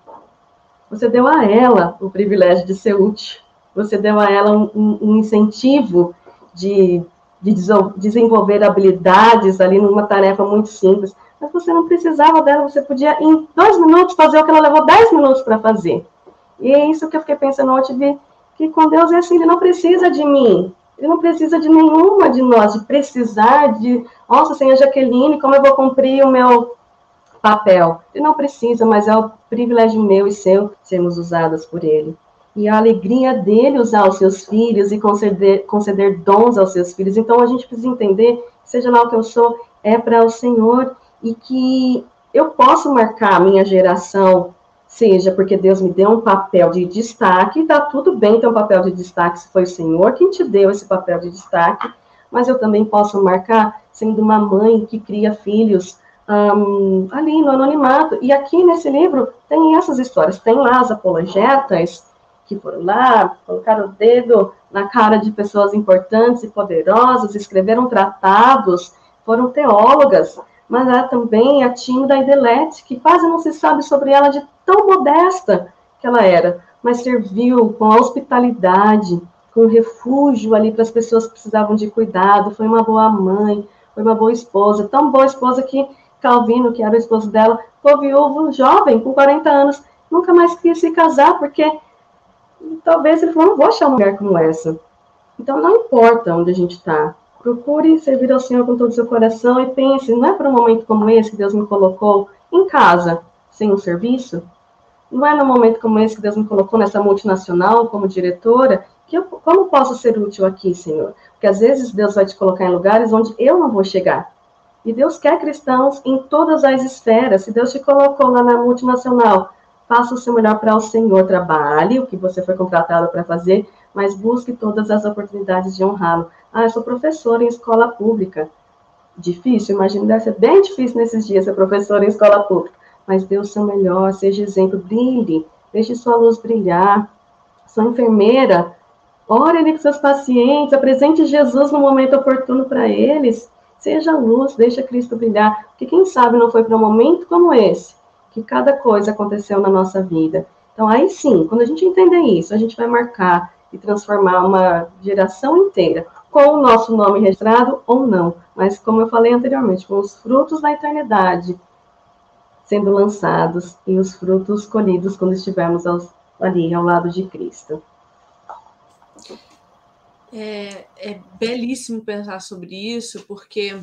Você deu a ela o privilégio de ser útil. Você deu a ela um, um incentivo de, de desenvolver habilidades ali numa tarefa muito simples. Mas você não precisava dela, você podia, em dois minutos, fazer o que ela levou dez minutos para fazer. E é isso que eu fiquei pensando ontem, de que com Deus é assim, ele não precisa de mim, ele não precisa de nenhuma de nós, de precisar de, nossa, senhor Jaqueline, como eu vou cumprir o meu papel? Ele não precisa, mas é o privilégio meu e seu sermos usadas por ele. E a alegria dele usar os seus filhos e conceder, conceder dons aos seus filhos. Então a gente precisa entender, seja lá o que eu sou, é para o Senhor e que eu posso marcar a minha geração seja porque Deus me deu um papel de destaque, tá tudo bem ter um papel de destaque se foi o Senhor quem te deu esse papel de destaque, mas eu também posso marcar sendo uma mãe que cria filhos um, ali no anonimato. E aqui nesse livro tem essas histórias, tem lá as apologetas que foram lá, colocaram o dedo na cara de pessoas importantes e poderosas, escreveram tratados, foram teólogas, mas há também a Tinda Idelete, que quase não se sabe sobre ela de tão modesta que ela era, mas serviu com hospitalidade, com refúgio ali para as pessoas que precisavam de cuidado, foi uma boa mãe, foi uma boa esposa, tão boa esposa que Calvino, que era o esposo dela, foi viúvo jovem, com 40 anos, nunca mais quis se casar, porque talvez ele falou, não vou achar uma mulher como essa. Então, não importa onde a gente está, Procure servir ao Senhor com todo o seu coração e pense, não é para um momento como esse que Deus me colocou em casa, sem um serviço? Não é no momento como esse que Deus me colocou nessa multinacional como diretora, que eu, como posso ser útil aqui, Senhor? Porque às vezes Deus vai te colocar em lugares onde eu não vou chegar. E Deus quer cristãos em todas as esferas. Se Deus te colocou lá na multinacional, faça o seu melhor para o Senhor, trabalhe o que você foi contratado para fazer, mas busque todas as oportunidades de honrá-lo. Ah, sou professora em escola pública. Difícil, imagino, deve ser bem difícil nesses dias ser professora em escola pública. Mas dê o seu melhor, seja exemplo, brilhe, deixe sua luz brilhar. Sou enfermeira, ore ali com seus pacientes, apresente Jesus no momento oportuno para eles. Seja luz, deixa Cristo brilhar. Porque quem sabe não foi para um momento como esse que cada coisa aconteceu na nossa vida. Então, aí sim, quando a gente entender isso, a gente vai marcar e transformar uma geração inteira com o nosso nome registrado ou não, mas como eu falei anteriormente, com os frutos da eternidade sendo lançados e os frutos colhidos quando estivermos aos, ali ao lado de Cristo. É, é belíssimo pensar sobre isso, porque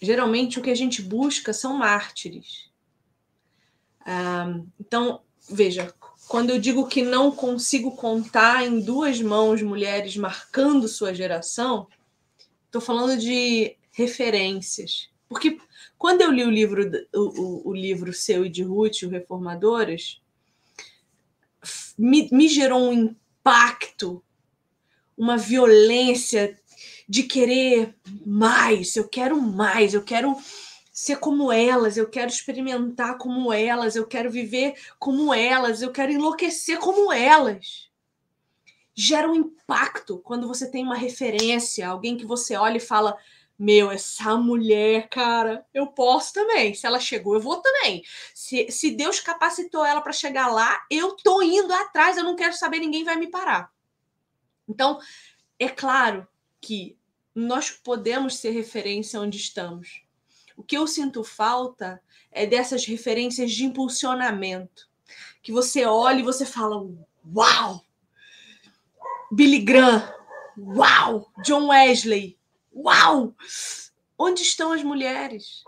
geralmente o que a gente busca são mártires. Ah, então, veja, quando eu digo que não consigo contar em duas mãos mulheres marcando sua geração, estou falando de referências. Porque quando eu li o livro, o, o, livro seu e de Ruth, o Reformadoras, me, me gerou um impacto, uma violência de querer mais, eu quero mais, eu quero ser como elas, eu quero experimentar como elas, eu quero viver como elas, eu quero enlouquecer como elas. Gera um impacto quando você tem uma referência, alguém que você olha e fala: Meu, essa mulher, cara, eu posso também. Se ela chegou, eu vou também. Se, se Deus capacitou ela para chegar lá, eu tô indo atrás, eu não quero saber, ninguém vai me parar. Então, é claro que nós podemos ser referência onde estamos. O que eu sinto falta é dessas referências de impulsionamento. Que você olha e você fala: Uau! Billy Graham, uau! John Wesley, uau! Onde estão as mulheres?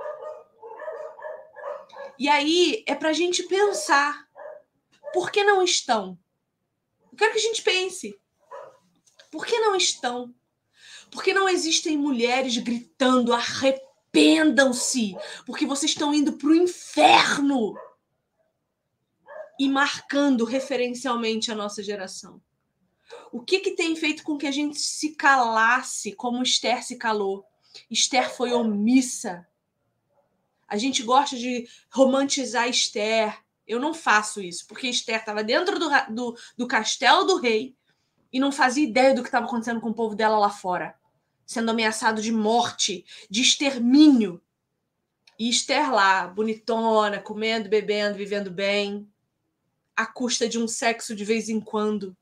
E aí é para a gente pensar: por que não estão? Eu quero que a gente pense. Por que não estão? Por que não existem mulheres gritando arrependam-se? Porque vocês estão indo para o inferno e marcando referencialmente a nossa geração. O que, que tem feito com que a gente se calasse como Esther se calou? Esther foi omissa. A gente gosta de romantizar Esther. Eu não faço isso, porque Esther estava dentro do, do, do castelo do rei e não fazia ideia do que estava acontecendo com o povo dela lá fora, sendo ameaçado de morte, de extermínio. E Esther lá, bonitona, comendo, bebendo, vivendo bem, à custa de um sexo de vez em quando.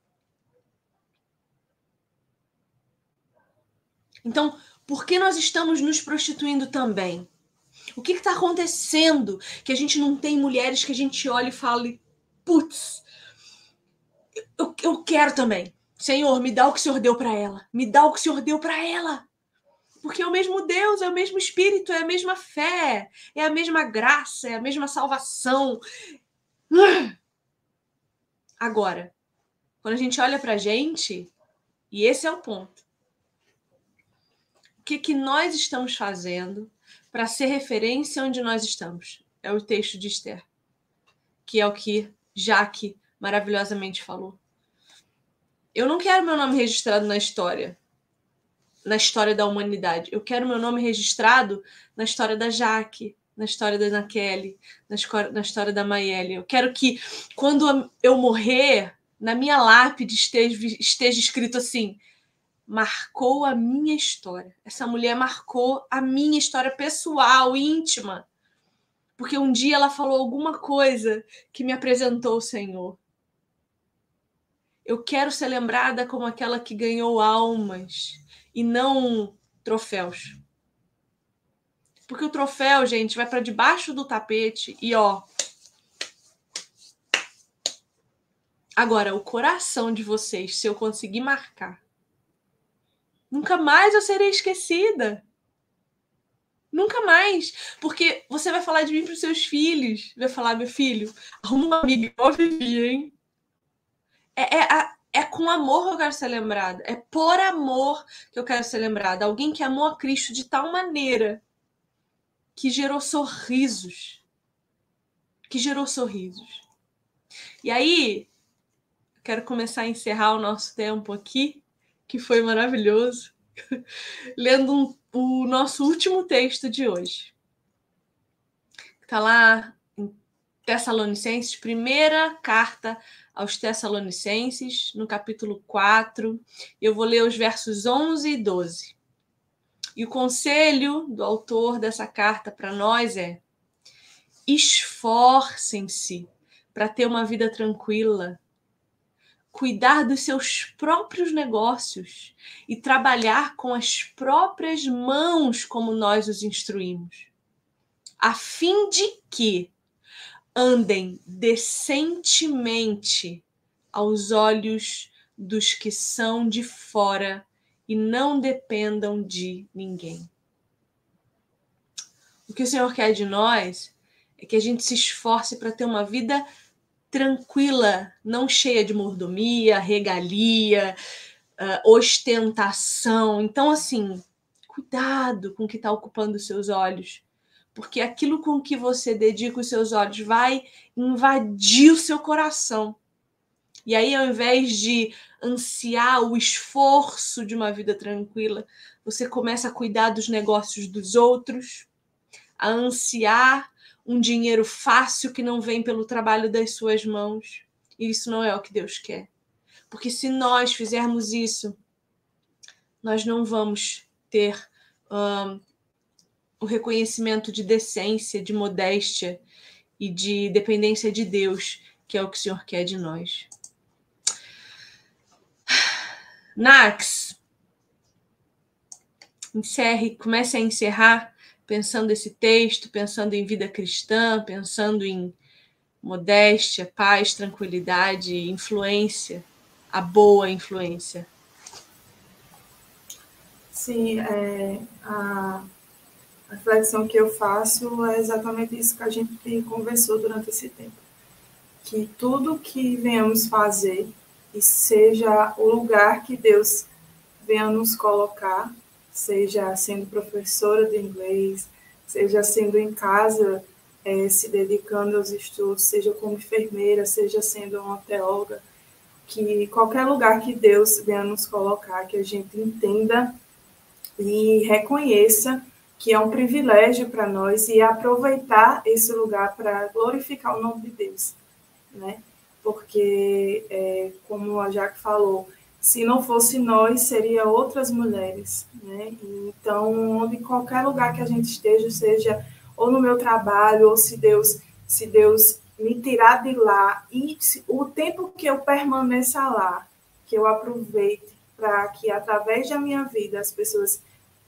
Então, por que nós estamos nos prostituindo também? O que está acontecendo que a gente não tem mulheres que a gente olha e fale, putz, eu, eu quero também. Senhor, me dá o que o Senhor deu para ela. Me dá o que o Senhor deu para ela. Porque é o mesmo Deus, é o mesmo Espírito, é a mesma fé, é a mesma graça, é a mesma salvação. Agora, quando a gente olha para a gente, e esse é o ponto, o que, que nós estamos fazendo para ser referência onde nós estamos? É o texto de Esther, que é o que Jaque maravilhosamente falou eu não quero meu nome registrado na história, na história da humanidade. Eu quero meu nome registrado na história da Jaque, na história da Ana Kelly, na, na história da Maiele. Eu quero que, quando eu morrer, na minha lápide esteja, esteja escrito assim: marcou a minha história. Essa mulher marcou a minha história pessoal, íntima. Porque um dia ela falou alguma coisa que me apresentou o Senhor. Eu quero ser lembrada como aquela que ganhou almas e não troféus. Porque o troféu, gente, vai para debaixo do tapete e ó. Agora, o coração de vocês, se eu conseguir marcar, nunca mais eu serei esquecida. Nunca mais. Porque você vai falar de mim para os seus filhos. Vai falar, meu filho, arruma uma amiga igual a Vivi, hein? É, é, é com amor que eu quero ser lembrada. É por amor que eu quero ser lembrada. Alguém que amou a Cristo de tal maneira que gerou sorrisos. Que gerou sorrisos. E aí, quero começar a encerrar o nosso tempo aqui, que foi maravilhoso, lendo um, o nosso último texto de hoje. Está lá em Tessalonicenses, primeira carta aos Tessalonicenses, no capítulo 4. Eu vou ler os versos 11 e 12. E o conselho do autor dessa carta para nós é: esforcem-se para ter uma vida tranquila, cuidar dos seus próprios negócios e trabalhar com as próprias mãos, como nós os instruímos, a fim de que andem decentemente aos olhos dos que são de fora e não dependam de ninguém. O que o Senhor quer de nós é que a gente se esforce para ter uma vida tranquila, não cheia de mordomia, regalia, uh, ostentação. Então, assim, cuidado com o que está ocupando os seus olhos porque aquilo com que você dedica os seus olhos vai invadir o seu coração. E aí, ao invés de ansiar o esforço de uma vida tranquila, você começa a cuidar dos negócios dos outros, a ansiar um dinheiro fácil que não vem pelo trabalho das suas mãos. E isso não é o que Deus quer. Porque se nós fizermos isso, nós não vamos ter um, o reconhecimento de decência, de modéstia e de dependência de Deus, que é o que o Senhor quer de nós. Nax, encerre, comece a encerrar pensando esse texto, pensando em vida cristã, pensando em modéstia, paz, tranquilidade, influência, a boa influência. Sim, é, a reflexão que eu faço é exatamente isso que a gente conversou durante esse tempo. Que tudo que venhamos fazer, e seja o lugar que Deus venha nos colocar, seja sendo professora de inglês, seja sendo em casa, é, se dedicando aos estudos, seja como enfermeira, seja sendo uma teóloga, que qualquer lugar que Deus venha nos colocar, que a gente entenda e reconheça que é um privilégio para nós e aproveitar esse lugar para glorificar o nome de Deus, né? Porque, é, como a Jaque falou, se não fosse nós, seria outras mulheres, né? Então, onde qualquer lugar que a gente esteja, seja ou no meu trabalho, ou se Deus, se Deus me tirar de lá e o tempo que eu permaneça lá, que eu aproveite para que através da minha vida as pessoas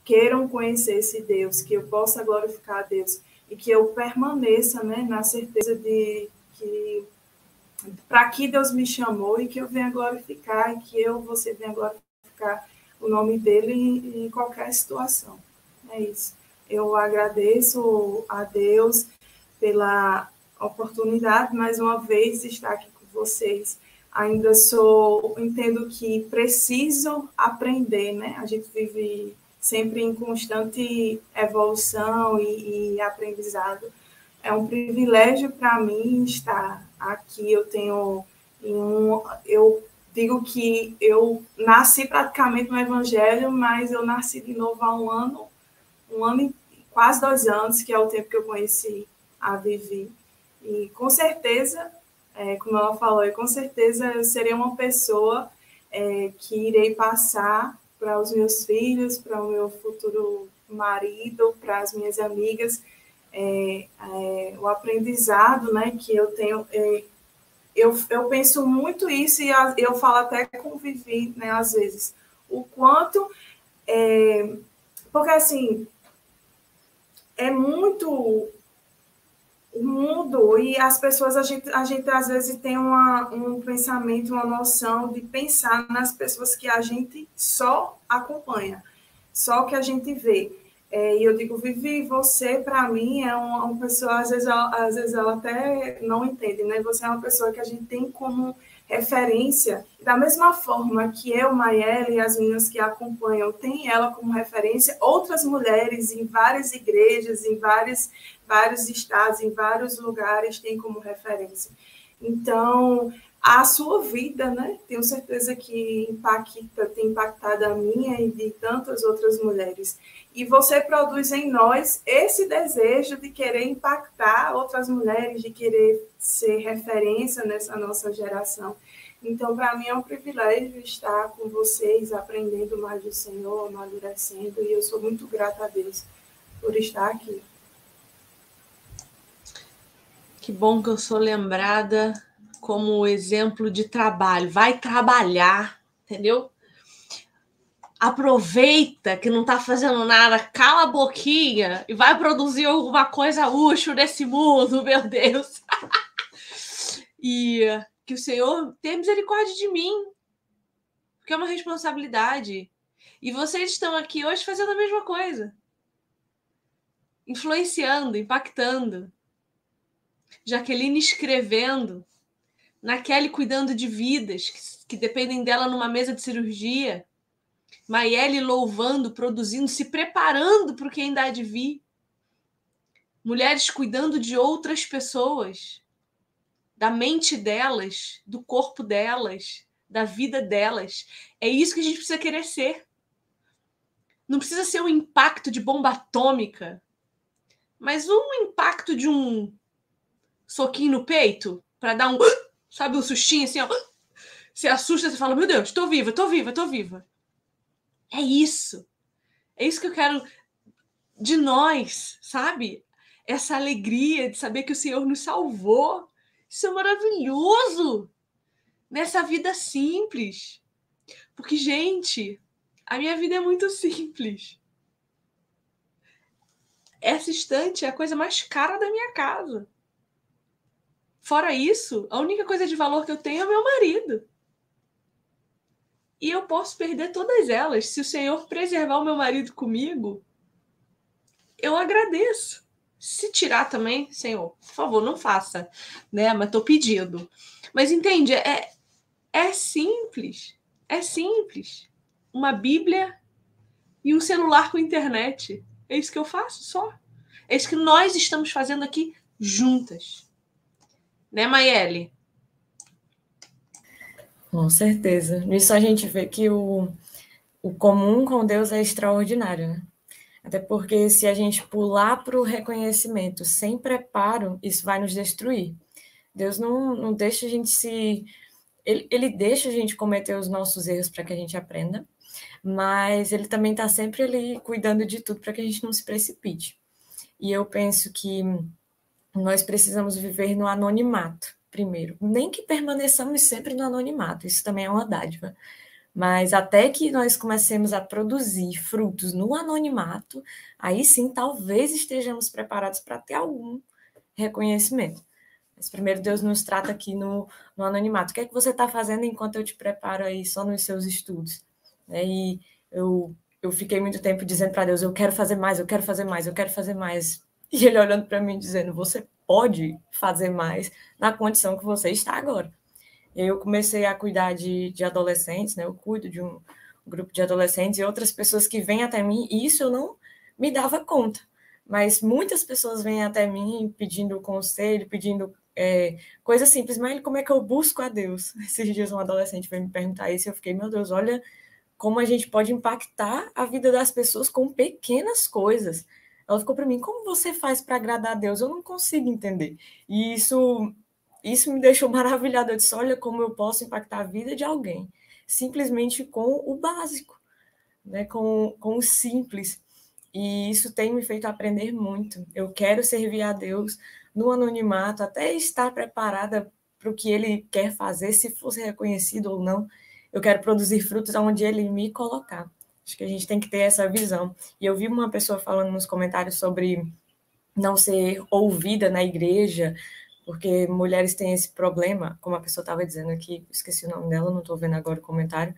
queiram conhecer esse Deus, que eu possa glorificar a Deus e que eu permaneça, né, na certeza de que para que Deus me chamou e que eu venha glorificar e que eu, você venha glorificar o nome dele em, em qualquer situação. É isso. Eu agradeço a Deus pela oportunidade, mais uma vez, de estar aqui com vocês. Ainda sou, entendo que preciso aprender, né? A gente vive sempre em constante evolução e, e aprendizado é um privilégio para mim estar aqui. Eu tenho um, eu digo que eu nasci praticamente no Evangelho, mas eu nasci de novo há um ano, um ano e quase dois anos, que é o tempo que eu conheci a Vivi. E com certeza, é, como ela falou, com certeza eu serei uma pessoa é, que irei passar para os meus filhos, para o meu futuro marido, para as minhas amigas, é, é, o aprendizado né, que eu tenho. É, eu, eu penso muito isso e eu falo até com Vivi, né, às vezes, o quanto. É, porque, assim, é muito mundo e as pessoas, a gente, a gente às vezes tem uma, um pensamento, uma noção de pensar nas pessoas que a gente só acompanha, só que a gente vê. É, e eu digo, Vivi, você, para mim, é uma, uma, pessoa, às vezes, ela, às vezes ela até não entende, né? Você é uma pessoa que a gente tem como referência. Da mesma forma que eu, Maiele e as meninas que a acompanham têm ela como referência, outras mulheres em várias igrejas, em vários, vários estados, em vários lugares têm como referência. Então, a sua vida, né? Tenho certeza que impacta, tem impactado a minha e de tantas outras mulheres. E você produz em nós esse desejo de querer impactar outras mulheres, de querer ser referência nessa nossa geração. Então, para mim é um privilégio estar com vocês, aprendendo mais do Senhor, amadurecendo, e eu sou muito grata a Deus por estar aqui. Que bom que eu sou lembrada como exemplo de trabalho. Vai trabalhar, entendeu? Aproveita que não está fazendo nada, cala a boquinha e vai produzir alguma coisa útil nesse mundo, meu Deus. e que o Senhor tenha misericórdia de mim, porque é uma responsabilidade. E vocês estão aqui hoje fazendo a mesma coisa, influenciando, impactando. Jaqueline escrevendo, na Kelly cuidando de vidas que, que dependem dela numa mesa de cirurgia, Maiele louvando, produzindo, se preparando para o que ainda há de vir, mulheres cuidando de outras pessoas, da mente delas, do corpo delas, da vida delas. É isso que a gente precisa querer ser. Não precisa ser um impacto de bomba atômica, mas um impacto de um soquinho no peito para dar um Sabe um sustinho assim, ó. Você assusta, você fala, meu Deus, estou viva, estou viva, estou viva. É isso. É isso que eu quero de nós, sabe? Essa alegria de saber que o Senhor nos salvou. Isso é maravilhoso. Nessa vida simples. Porque, gente, a minha vida é muito simples. essa estante é a coisa mais cara da minha casa. Fora isso, a única coisa de valor que eu tenho é meu marido. E eu posso perder todas elas. Se o Senhor preservar o meu marido comigo, eu agradeço. Se tirar também, Senhor, por favor, não faça, né? Mas tô pedindo. Mas entende, é, é simples. É simples. Uma Bíblia e um celular com internet. É isso que eu faço só. É isso que nós estamos fazendo aqui juntas. Né, Maiele? Com certeza. Nisso a gente vê que o, o comum com Deus é extraordinário, né? Até porque se a gente pular para o reconhecimento sem preparo, isso vai nos destruir. Deus não, não deixa a gente se. Ele, ele deixa a gente cometer os nossos erros para que a gente aprenda, mas ele também está sempre ali cuidando de tudo para que a gente não se precipite. E eu penso que nós precisamos viver no anonimato primeiro. Nem que permaneçamos sempre no anonimato, isso também é uma dádiva. Mas até que nós comecemos a produzir frutos no anonimato, aí sim talvez estejamos preparados para ter algum reconhecimento. Mas primeiro Deus nos trata aqui no, no anonimato. O que é que você está fazendo enquanto eu te preparo aí só nos seus estudos? É, e eu, eu fiquei muito tempo dizendo para Deus, eu quero fazer mais, eu quero fazer mais, eu quero fazer mais. E ele olhando para mim dizendo, você pode fazer mais na condição que você está agora. Eu comecei a cuidar de, de adolescentes, né? Eu cuido de um grupo de adolescentes e outras pessoas que vêm até mim, e isso eu não me dava conta. Mas muitas pessoas vêm até mim pedindo conselho, pedindo é, coisas simples, mas como é que eu busco a Deus? Esses dias um adolescente veio me perguntar isso e eu fiquei, meu Deus, olha como a gente pode impactar a vida das pessoas com pequenas coisas. Ela ficou para mim, como você faz para agradar a Deus? Eu não consigo entender. E isso, isso me deixou maravilhada. Eu disse, olha como eu posso impactar a vida de alguém, simplesmente com o básico, né? com, com o simples. E isso tem me feito aprender muito. Eu quero servir a Deus no anonimato, até estar preparada para o que Ele quer fazer, se fosse reconhecido ou não. Eu quero produzir frutos onde Ele me colocar. Acho que a gente tem que ter essa visão. E eu vi uma pessoa falando nos comentários sobre não ser ouvida na igreja, porque mulheres têm esse problema, como a pessoa estava dizendo aqui, esqueci o nome dela, não estou vendo agora o comentário,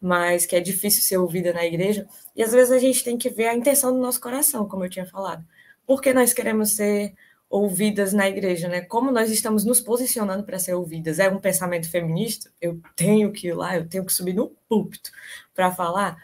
mas que é difícil ser ouvida na igreja. E às vezes a gente tem que ver a intenção do nosso coração, como eu tinha falado. Por que nós queremos ser ouvidas na igreja, né? Como nós estamos nos posicionando para ser ouvidas? É um pensamento feminista? Eu tenho que ir lá, eu tenho que subir no púlpito para falar?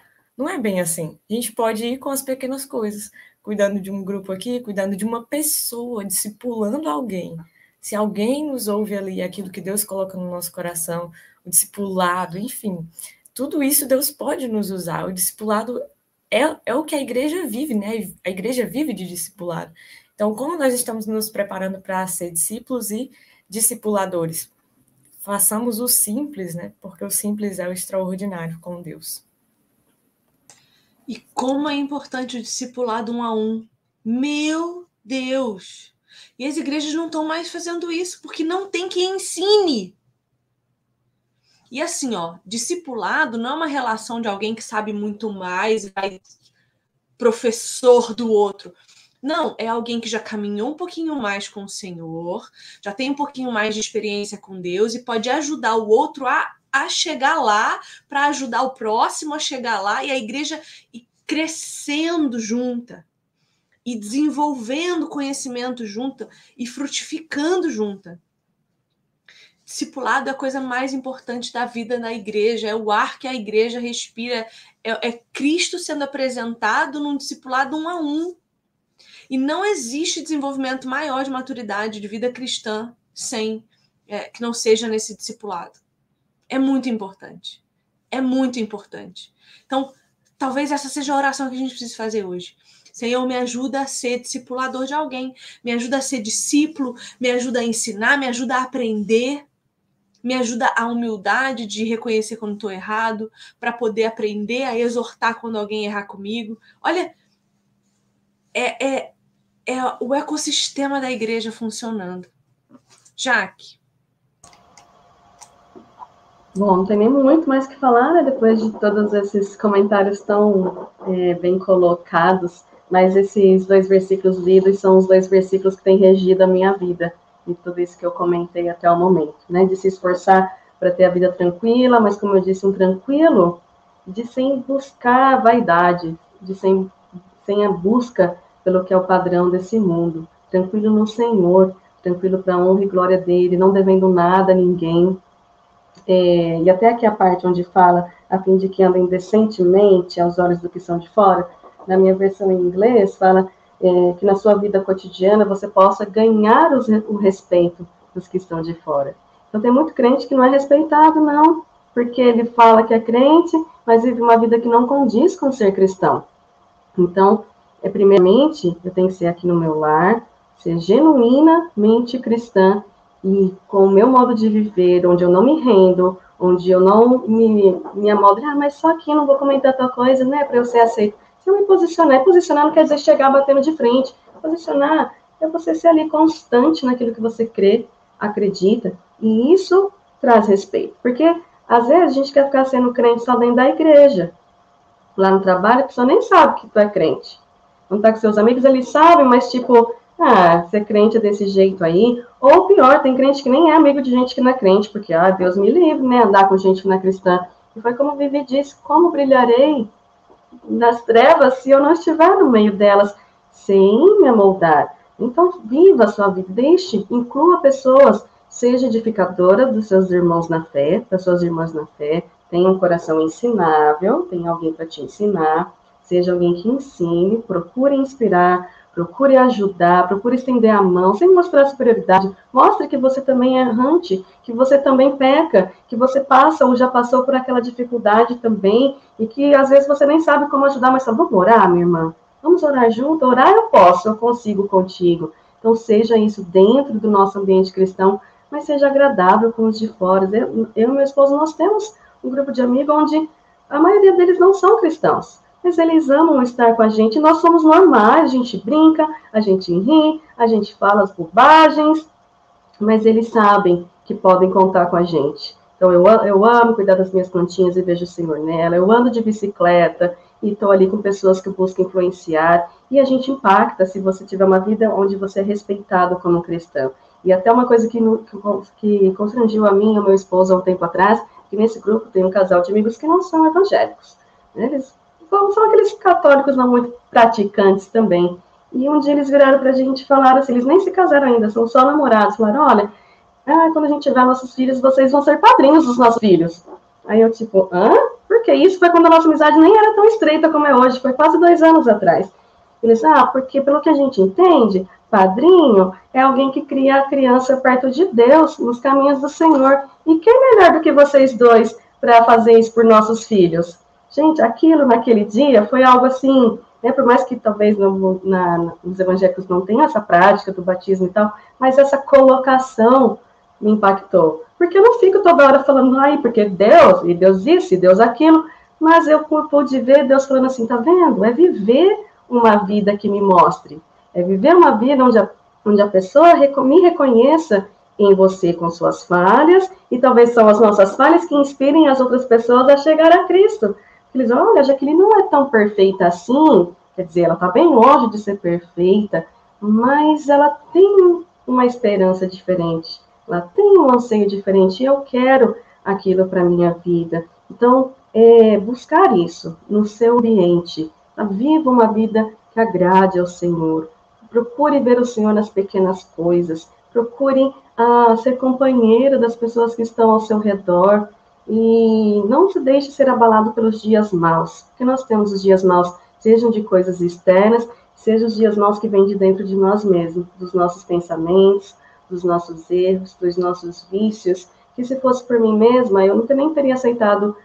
Não é bem assim. A gente pode ir com as pequenas coisas, cuidando de um grupo aqui, cuidando de uma pessoa, discipulando alguém. Se alguém nos ouve ali, aquilo que Deus coloca no nosso coração, o discipulado, enfim, tudo isso Deus pode nos usar. O discipulado é, é o que a igreja vive, né? A igreja vive de discipulado. Então, como nós estamos nos preparando para ser discípulos e discipuladores? Façamos o simples, né? Porque o simples é o extraordinário com Deus. E como é importante o discipulado um a um. Meu Deus! E as igrejas não estão mais fazendo isso, porque não tem quem ensine. E assim, ó, discipulado não é uma relação de alguém que sabe muito mais, vai professor do outro. Não, é alguém que já caminhou um pouquinho mais com o Senhor, já tem um pouquinho mais de experiência com Deus e pode ajudar o outro a a chegar lá, para ajudar o próximo a chegar lá, e a igreja crescendo junta, e desenvolvendo conhecimento junto, e frutificando junta. Discipulado é a coisa mais importante da vida na igreja, é o ar que a igreja respira, é, é Cristo sendo apresentado num discipulado um a um. E não existe desenvolvimento maior de maturidade de vida cristã sem é, que não seja nesse discipulado é muito importante. É muito importante. Então, talvez essa seja a oração que a gente precisa fazer hoje. Senhor, me ajuda a ser discipulador de alguém, me ajuda a ser discípulo, me ajuda a ensinar, me ajuda a aprender, me ajuda a humildade de reconhecer quando estou errado, para poder aprender a exortar quando alguém errar comigo. Olha, é, é, é o ecossistema da igreja funcionando. Jaque, Bom, não tem nem muito mais que falar, né? Depois de todos esses comentários tão é, bem colocados mas esses dois versículos lidos são os dois versículos que têm regido a minha vida, e tudo isso que eu comentei até o momento, né? De se esforçar para ter a vida tranquila, mas como eu disse, um tranquilo de sem buscar a vaidade, de sem, sem a busca pelo que é o padrão desse mundo. Tranquilo no Senhor, tranquilo para a honra e glória dele, não devendo nada a ninguém. É, e até aqui a parte onde fala, a fim de que andem decentemente aos olhos do que são de fora, na minha versão em inglês, fala é, que na sua vida cotidiana você possa ganhar os, o respeito dos que estão de fora. Então, tem muito crente que não é respeitado, não, porque ele fala que é crente, mas vive uma vida que não condiz com ser cristão. Então, é primeiramente, eu tenho que ser aqui no meu lar, ser genuinamente cristã e com o meu modo de viver, onde eu não me rendo, onde eu não me, me amoldo, ah, mas só aqui não vou comentar tal coisa, né, para eu ser aceito. Se eu me posicionar, posicionar não quer dizer chegar batendo de frente. Posicionar é você ser ali constante naquilo que você crê, acredita, e isso traz respeito. Porque, às vezes, a gente quer ficar sendo crente só dentro da igreja. Lá no trabalho, a pessoa nem sabe que tu é crente. Quando tá com seus amigos, eles sabem, mas tipo, ah, ser crente é desse jeito aí. Ou pior, tem crente que nem é amigo de gente que não é crente, porque, ah, Deus me livre, né, andar com gente que não é cristã. E foi como Vivi disse, como brilharei nas trevas se eu não estiver no meio delas, sem me amoldar. Então, viva a sua vida, deixe, inclua pessoas, seja edificadora dos seus irmãos na fé, das suas irmãs na fé, tenha um coração ensinável, tenha alguém para te ensinar, seja alguém que ensine, procure inspirar, procure ajudar, procure estender a mão, sem mostrar superioridade, mostre que você também é errante, que você também peca, que você passa ou já passou por aquela dificuldade também, e que às vezes você nem sabe como ajudar, mas só vamos orar, minha irmã, vamos orar junto, orar eu posso, eu consigo contigo, então seja isso dentro do nosso ambiente cristão, mas seja agradável com os de fora. Eu, eu e meu esposo, nós temos um grupo de amigos onde a maioria deles não são cristãos, mas eles amam estar com a gente. Nós somos normais, a gente brinca, a gente ri, a gente fala as bobagens, mas eles sabem que podem contar com a gente. Então, eu, eu amo cuidar das minhas plantinhas e vejo o Senhor nela. Eu ando de bicicleta e estou ali com pessoas que buscam influenciar. E a gente impacta se você tiver uma vida onde você é respeitado como cristão. E até uma coisa que, que, constrangiu a mim e ao meu esposo há um tempo atrás, que nesse grupo tem um casal de amigos que não são evangélicos. Né? Eles são, aqueles católicos não muito praticantes também. E um dia eles viraram para a gente e falaram assim, eles nem se casaram ainda, são só namorados. Falaram, olha, ah, quando a gente tiver nossos filhos, vocês vão ser padrinhos dos nossos filhos. Aí eu tipo, hã? Por que isso? Foi quando a nossa amizade nem era tão estreita como é hoje, foi quase dois anos atrás. Eles, ah, porque pelo que a gente entende, padrinho é alguém que cria a criança perto de Deus, nos caminhos do Senhor. E quem melhor do que vocês dois para fazer isso por nossos filhos? Gente, aquilo naquele dia foi algo assim, né, por mais que talvez no, na, nos evangélicos não tenha essa prática do batismo e tal, mas essa colocação me impactou. Porque eu não fico toda hora falando, ai, porque Deus, e Deus isso, e Deus aquilo, mas eu pude ver Deus falando assim, tá vendo? É viver uma vida que me mostre é viver uma vida onde a, onde a pessoa me reconheça em você com suas falhas, e talvez são as nossas falhas que inspirem as outras pessoas a chegar a Cristo. Eles olha, a Jaqueline não é tão perfeita assim, quer dizer, ela está bem longe de ser perfeita, mas ela tem uma esperança diferente, ela tem um anseio diferente, e eu quero aquilo para minha vida. Então, é, buscar isso no seu ambiente, viva uma vida que agrade ao Senhor, Procure ver o Senhor nas pequenas coisas. Procure ah, ser companheiro das pessoas que estão ao seu redor. E não se deixe ser abalado pelos dias maus, porque nós temos os dias maus, sejam de coisas externas, sejam os dias maus que vêm de dentro de nós mesmos, dos nossos pensamentos, dos nossos erros, dos nossos vícios. Que se fosse por mim mesma, eu nunca nem teria aceitado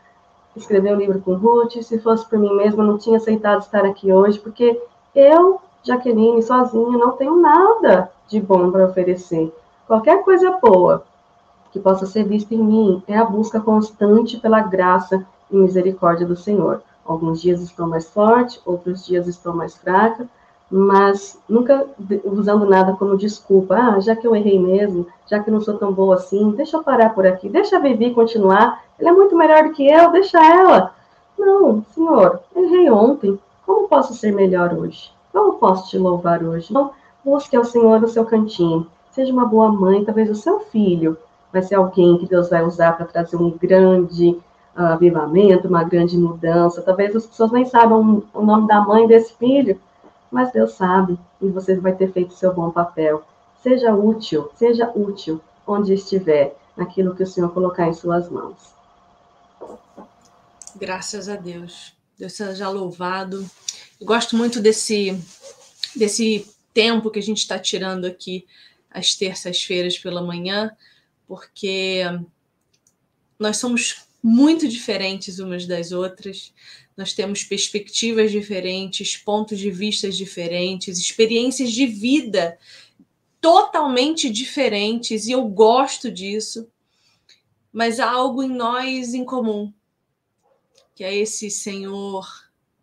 escrever um livro com Ruth, se fosse por mim mesma, eu não tinha aceitado estar aqui hoje, porque eu Jaqueline, sozinha, não tenho nada de bom para oferecer. Qualquer coisa boa que possa ser vista em mim é a busca constante pela graça e misericórdia do Senhor. Alguns dias estou mais forte, outros dias estou mais fraca, mas nunca usando nada como desculpa. Ah, já que eu errei mesmo, já que não sou tão boa assim, deixa eu parar por aqui, deixa a Vivi continuar. Ela é muito melhor do que eu, deixa ela. Não, senhor, errei ontem. Como posso ser melhor hoje? Como posso te louvar hoje? Então, busque ao Senhor o seu cantinho. Seja uma boa mãe, talvez o seu filho vai ser alguém que Deus vai usar para trazer um grande uh, avivamento, uma grande mudança. Talvez as pessoas nem saibam o nome da mãe desse filho, mas Deus sabe e você vai ter feito seu bom papel. Seja útil, seja útil onde estiver, naquilo que o Senhor colocar em suas mãos. Graças a Deus. Deus seja louvado. Eu gosto muito desse, desse tempo que a gente está tirando aqui às terças-feiras pela manhã, porque nós somos muito diferentes umas das outras, nós temos perspectivas diferentes, pontos de vista diferentes, experiências de vida totalmente diferentes, e eu gosto disso, mas há algo em nós em comum, que é esse Senhor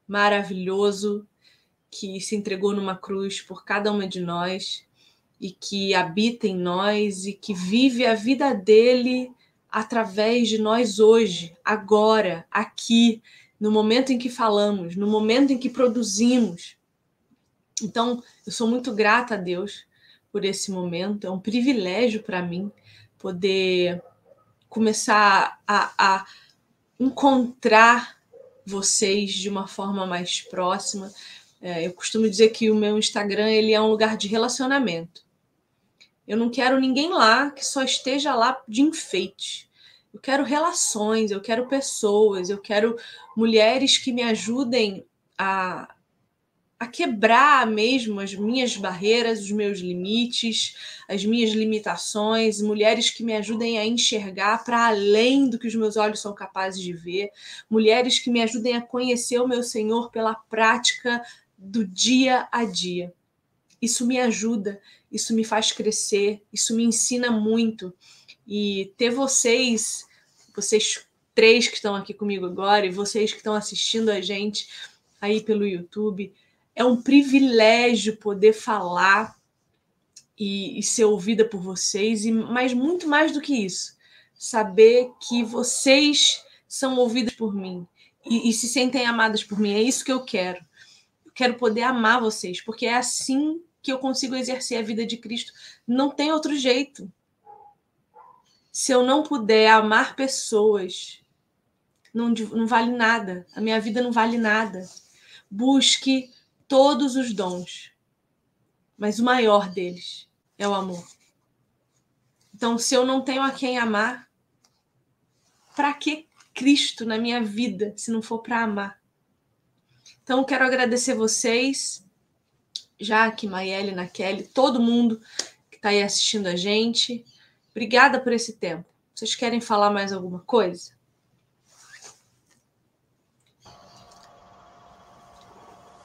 maravilhoso que se entregou numa cruz por cada uma de nós e que habita em nós e que vive a vida dele através de nós hoje, agora, aqui, no momento em que falamos, no momento em que produzimos. Então, eu sou muito grata a Deus por esse momento, é um privilégio para mim poder começar a, a encontrar vocês de uma forma mais próxima. É, eu costumo dizer que o meu Instagram ele é um lugar de relacionamento. Eu não quero ninguém lá que só esteja lá de enfeite. Eu quero relações, eu quero pessoas, eu quero mulheres que me ajudem a, a quebrar mesmo as minhas barreiras, os meus limites, as minhas limitações, mulheres que me ajudem a enxergar para além do que os meus olhos são capazes de ver, mulheres que me ajudem a conhecer o meu Senhor pela prática do dia a dia. Isso me ajuda, isso me faz crescer, isso me ensina muito. E ter vocês, vocês três que estão aqui comigo agora e vocês que estão assistindo a gente aí pelo YouTube, é um privilégio poder falar e, e ser ouvida por vocês, e mas muito mais do que isso, saber que vocês são ouvidas por mim e, e se sentem amadas por mim. É isso que eu quero. Eu quero poder amar vocês, porque é assim que eu consigo exercer a vida de Cristo. Não tem outro jeito se eu não puder amar pessoas, não, não vale nada. A minha vida não vale nada. Busque todos os dons, mas o maior deles é o amor. Então, se eu não tenho a quem amar, para que Cristo na minha vida se não for para amar? Então, quero agradecer vocês, Jaque, Maiele, Naquele, todo mundo que está aí assistindo a gente. Obrigada por esse tempo. Vocês querem falar mais alguma coisa?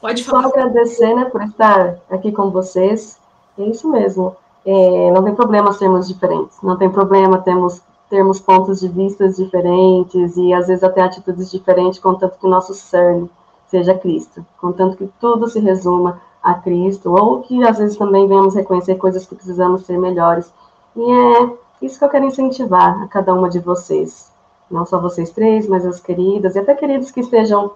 Pode falar. Só agradecer né, por estar aqui com vocês. É isso mesmo. É, não tem problema sermos diferentes. Não tem problema termos, termos pontos de vista diferentes e às vezes até atitudes diferentes, contanto que o nosso cerne seja Cristo. Contanto que tudo se resuma a Cristo, ou que às vezes também venhamos reconhecer coisas que precisamos ser melhores e é isso que eu quero incentivar a cada uma de vocês. Não só vocês três, mas as queridas, e até queridos que estejam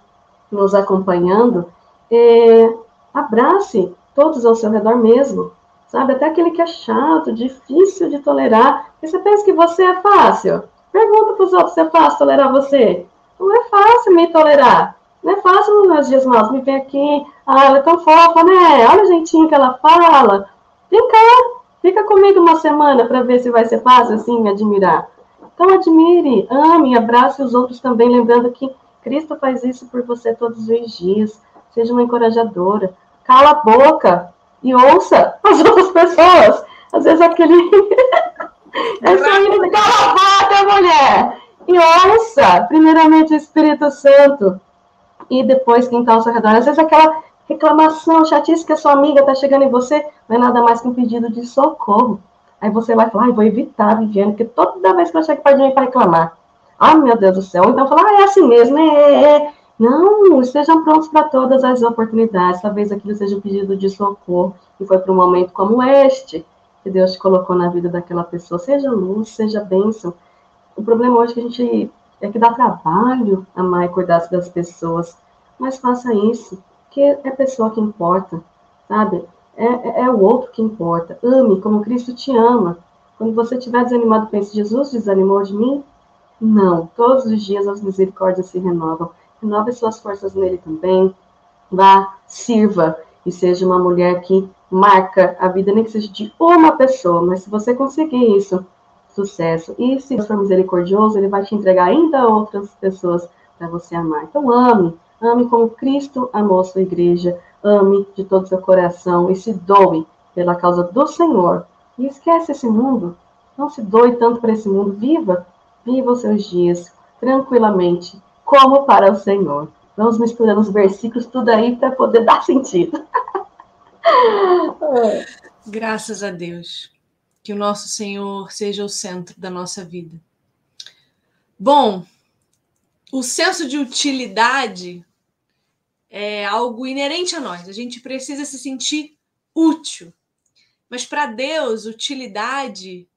nos acompanhando. É, abrace todos ao seu redor mesmo. Sabe? Até aquele que é chato, difícil de tolerar. E você pensa que você é fácil? Pergunta para os outros se é fácil tolerar você. Não é fácil me tolerar. Não é fácil nos dias maus. Me vem aqui. Ah, ela é tão fofa, né? Olha o jeitinho que ela fala. Vem cá, Fica comigo uma semana para ver se vai ser fácil assim me admirar. Então admire, ame, abrace os outros também, lembrando que Cristo faz isso por você todos os dias. Seja uma encorajadora. Cala a boca e ouça as outras pessoas. Às vezes aquele. Essa menina, cala a boca, mulher! E ouça, primeiramente, o Espírito Santo. E depois quem está ao seu redor. Às vezes aquela reclamação, chatice que a sua amiga está chegando em você, não é nada mais que um pedido de socorro. Aí você vai falar, ah, vou evitar, Viviane, porque toda vez que ela chega perto de mim para reclamar, ai meu Deus do céu, então falar, ah, é assim mesmo, é, é, é. Não, estejam prontos para todas as oportunidades. Talvez aquilo seja um pedido de socorro e foi para um momento como este que Deus te colocou na vida daquela pessoa. Seja luz, seja bênção. O problema hoje é que a gente é que dá trabalho amar e cuidar das pessoas, mas faça isso que é a pessoa que importa. sabe? É, é, é, o outro que importa. Ame como Cristo te ama. Quando você estiver desanimado, pense: Jesus desanimou de mim? Não. Todos os dias as misericórdias se renovam. Renove suas forças nele também. Vá, sirva e seja uma mulher que marca a vida, nem que seja de uma pessoa. Mas se você conseguir isso, sucesso. E se for misericordioso, ele vai te entregar ainda outras pessoas para você amar. Então ame, ame como Cristo amou a sua igreja, ame de todo seu coração e se doe pela causa do Senhor. E esquece esse mundo. Não se doe tanto para esse mundo. Viva, viva os seus dias tranquilamente, como para o Senhor. Vamos misturando os versículos tudo aí para poder dar sentido. Graças a Deus. Que o nosso Senhor seja o centro da nossa vida. Bom, o senso de utilidade é algo inerente a nós. A gente precisa se sentir útil. Mas para Deus, utilidade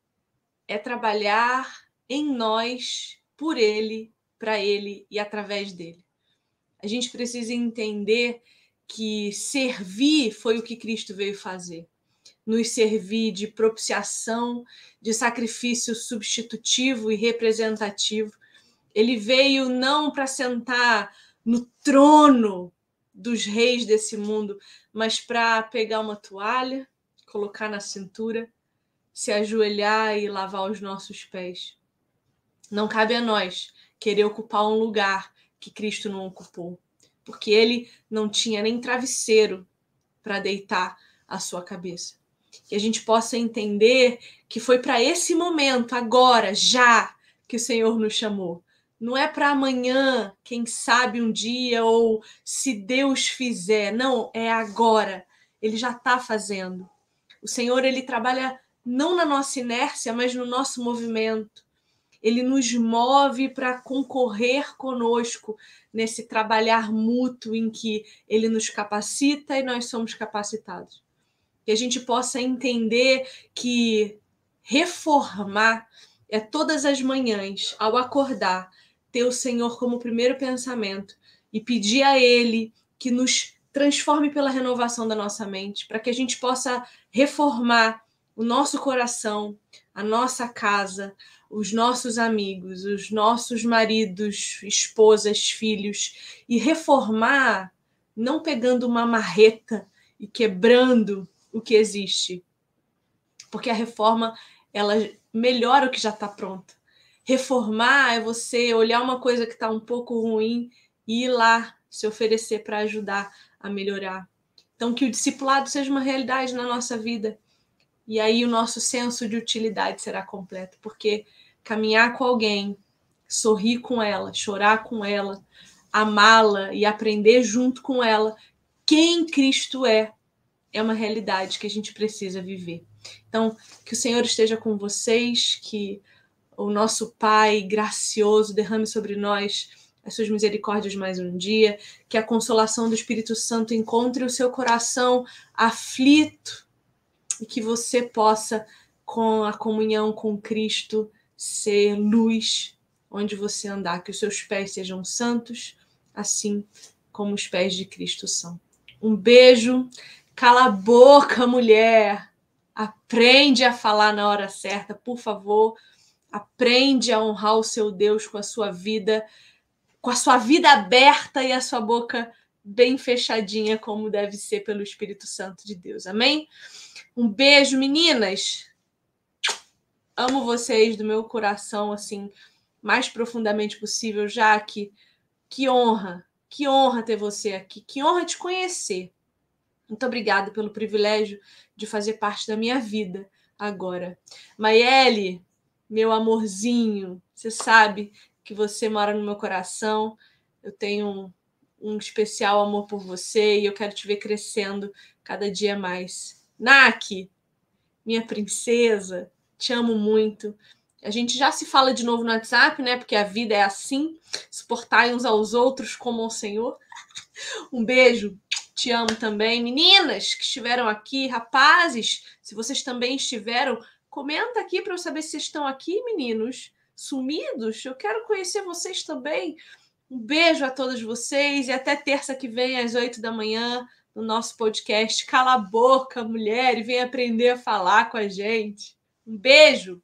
é trabalhar em nós, por Ele, para Ele e através dele. A gente precisa entender que servir foi o que Cristo veio fazer nos servir de propiciação, de sacrifício substitutivo e representativo. Ele veio não para sentar no trono dos reis desse mundo, mas para pegar uma toalha, colocar na cintura, se ajoelhar e lavar os nossos pés. Não cabe a nós querer ocupar um lugar que Cristo não ocupou, porque ele não tinha nem travesseiro para deitar a sua cabeça que a gente possa entender que foi para esse momento, agora, já, que o Senhor nos chamou. Não é para amanhã, quem sabe um dia, ou se Deus fizer. Não, é agora. Ele já está fazendo. O Senhor, ele trabalha não na nossa inércia, mas no nosso movimento. Ele nos move para concorrer conosco nesse trabalhar mútuo em que ele nos capacita e nós somos capacitados que a gente possa entender que reformar é todas as manhãs, ao acordar, ter o Senhor como primeiro pensamento e pedir a Ele que nos transforme pela renovação da nossa mente, para que a gente possa reformar o nosso coração, a nossa casa, os nossos amigos, os nossos maridos, esposas, filhos, e reformar não pegando uma marreta e quebrando o que existe. Porque a reforma, ela melhora o que já está pronto. Reformar é você olhar uma coisa que está um pouco ruim e ir lá se oferecer para ajudar a melhorar. Então, que o discipulado seja uma realidade na nossa vida. E aí o nosso senso de utilidade será completo, porque caminhar com alguém, sorrir com ela, chorar com ela, amá-la e aprender junto com ela quem Cristo é, é uma realidade que a gente precisa viver. Então, que o Senhor esteja com vocês, que o nosso Pai gracioso derrame sobre nós as suas misericórdias mais um dia, que a consolação do Espírito Santo encontre o seu coração aflito e que você possa, com a comunhão com Cristo, ser luz onde você andar, que os seus pés sejam santos, assim como os pés de Cristo são. Um beijo. Cala a boca, mulher. Aprende a falar na hora certa, por favor. Aprende a honrar o seu Deus com a sua vida, com a sua vida aberta e a sua boca bem fechadinha, como deve ser pelo Espírito Santo de Deus. Amém? Um beijo, meninas. Amo vocês do meu coração, assim, mais profundamente possível, já que que honra, que honra ter você aqui, que honra te conhecer. Muito obrigada pelo privilégio de fazer parte da minha vida agora. Maiele, meu amorzinho, você sabe que você mora no meu coração. Eu tenho um, um especial amor por você e eu quero te ver crescendo cada dia mais. Naki, minha princesa, te amo muito. A gente já se fala de novo no WhatsApp, né? Porque a vida é assim, suportar uns aos outros como ao Senhor. Um beijo te amo também. Meninas que estiveram aqui, rapazes, se vocês também estiveram, comenta aqui para eu saber se estão aqui, meninos, sumidos. Eu quero conhecer vocês também. Um beijo a todos vocês e até terça que vem às oito da manhã no nosso podcast. Cala a boca, mulher, e vem aprender a falar com a gente. Um beijo!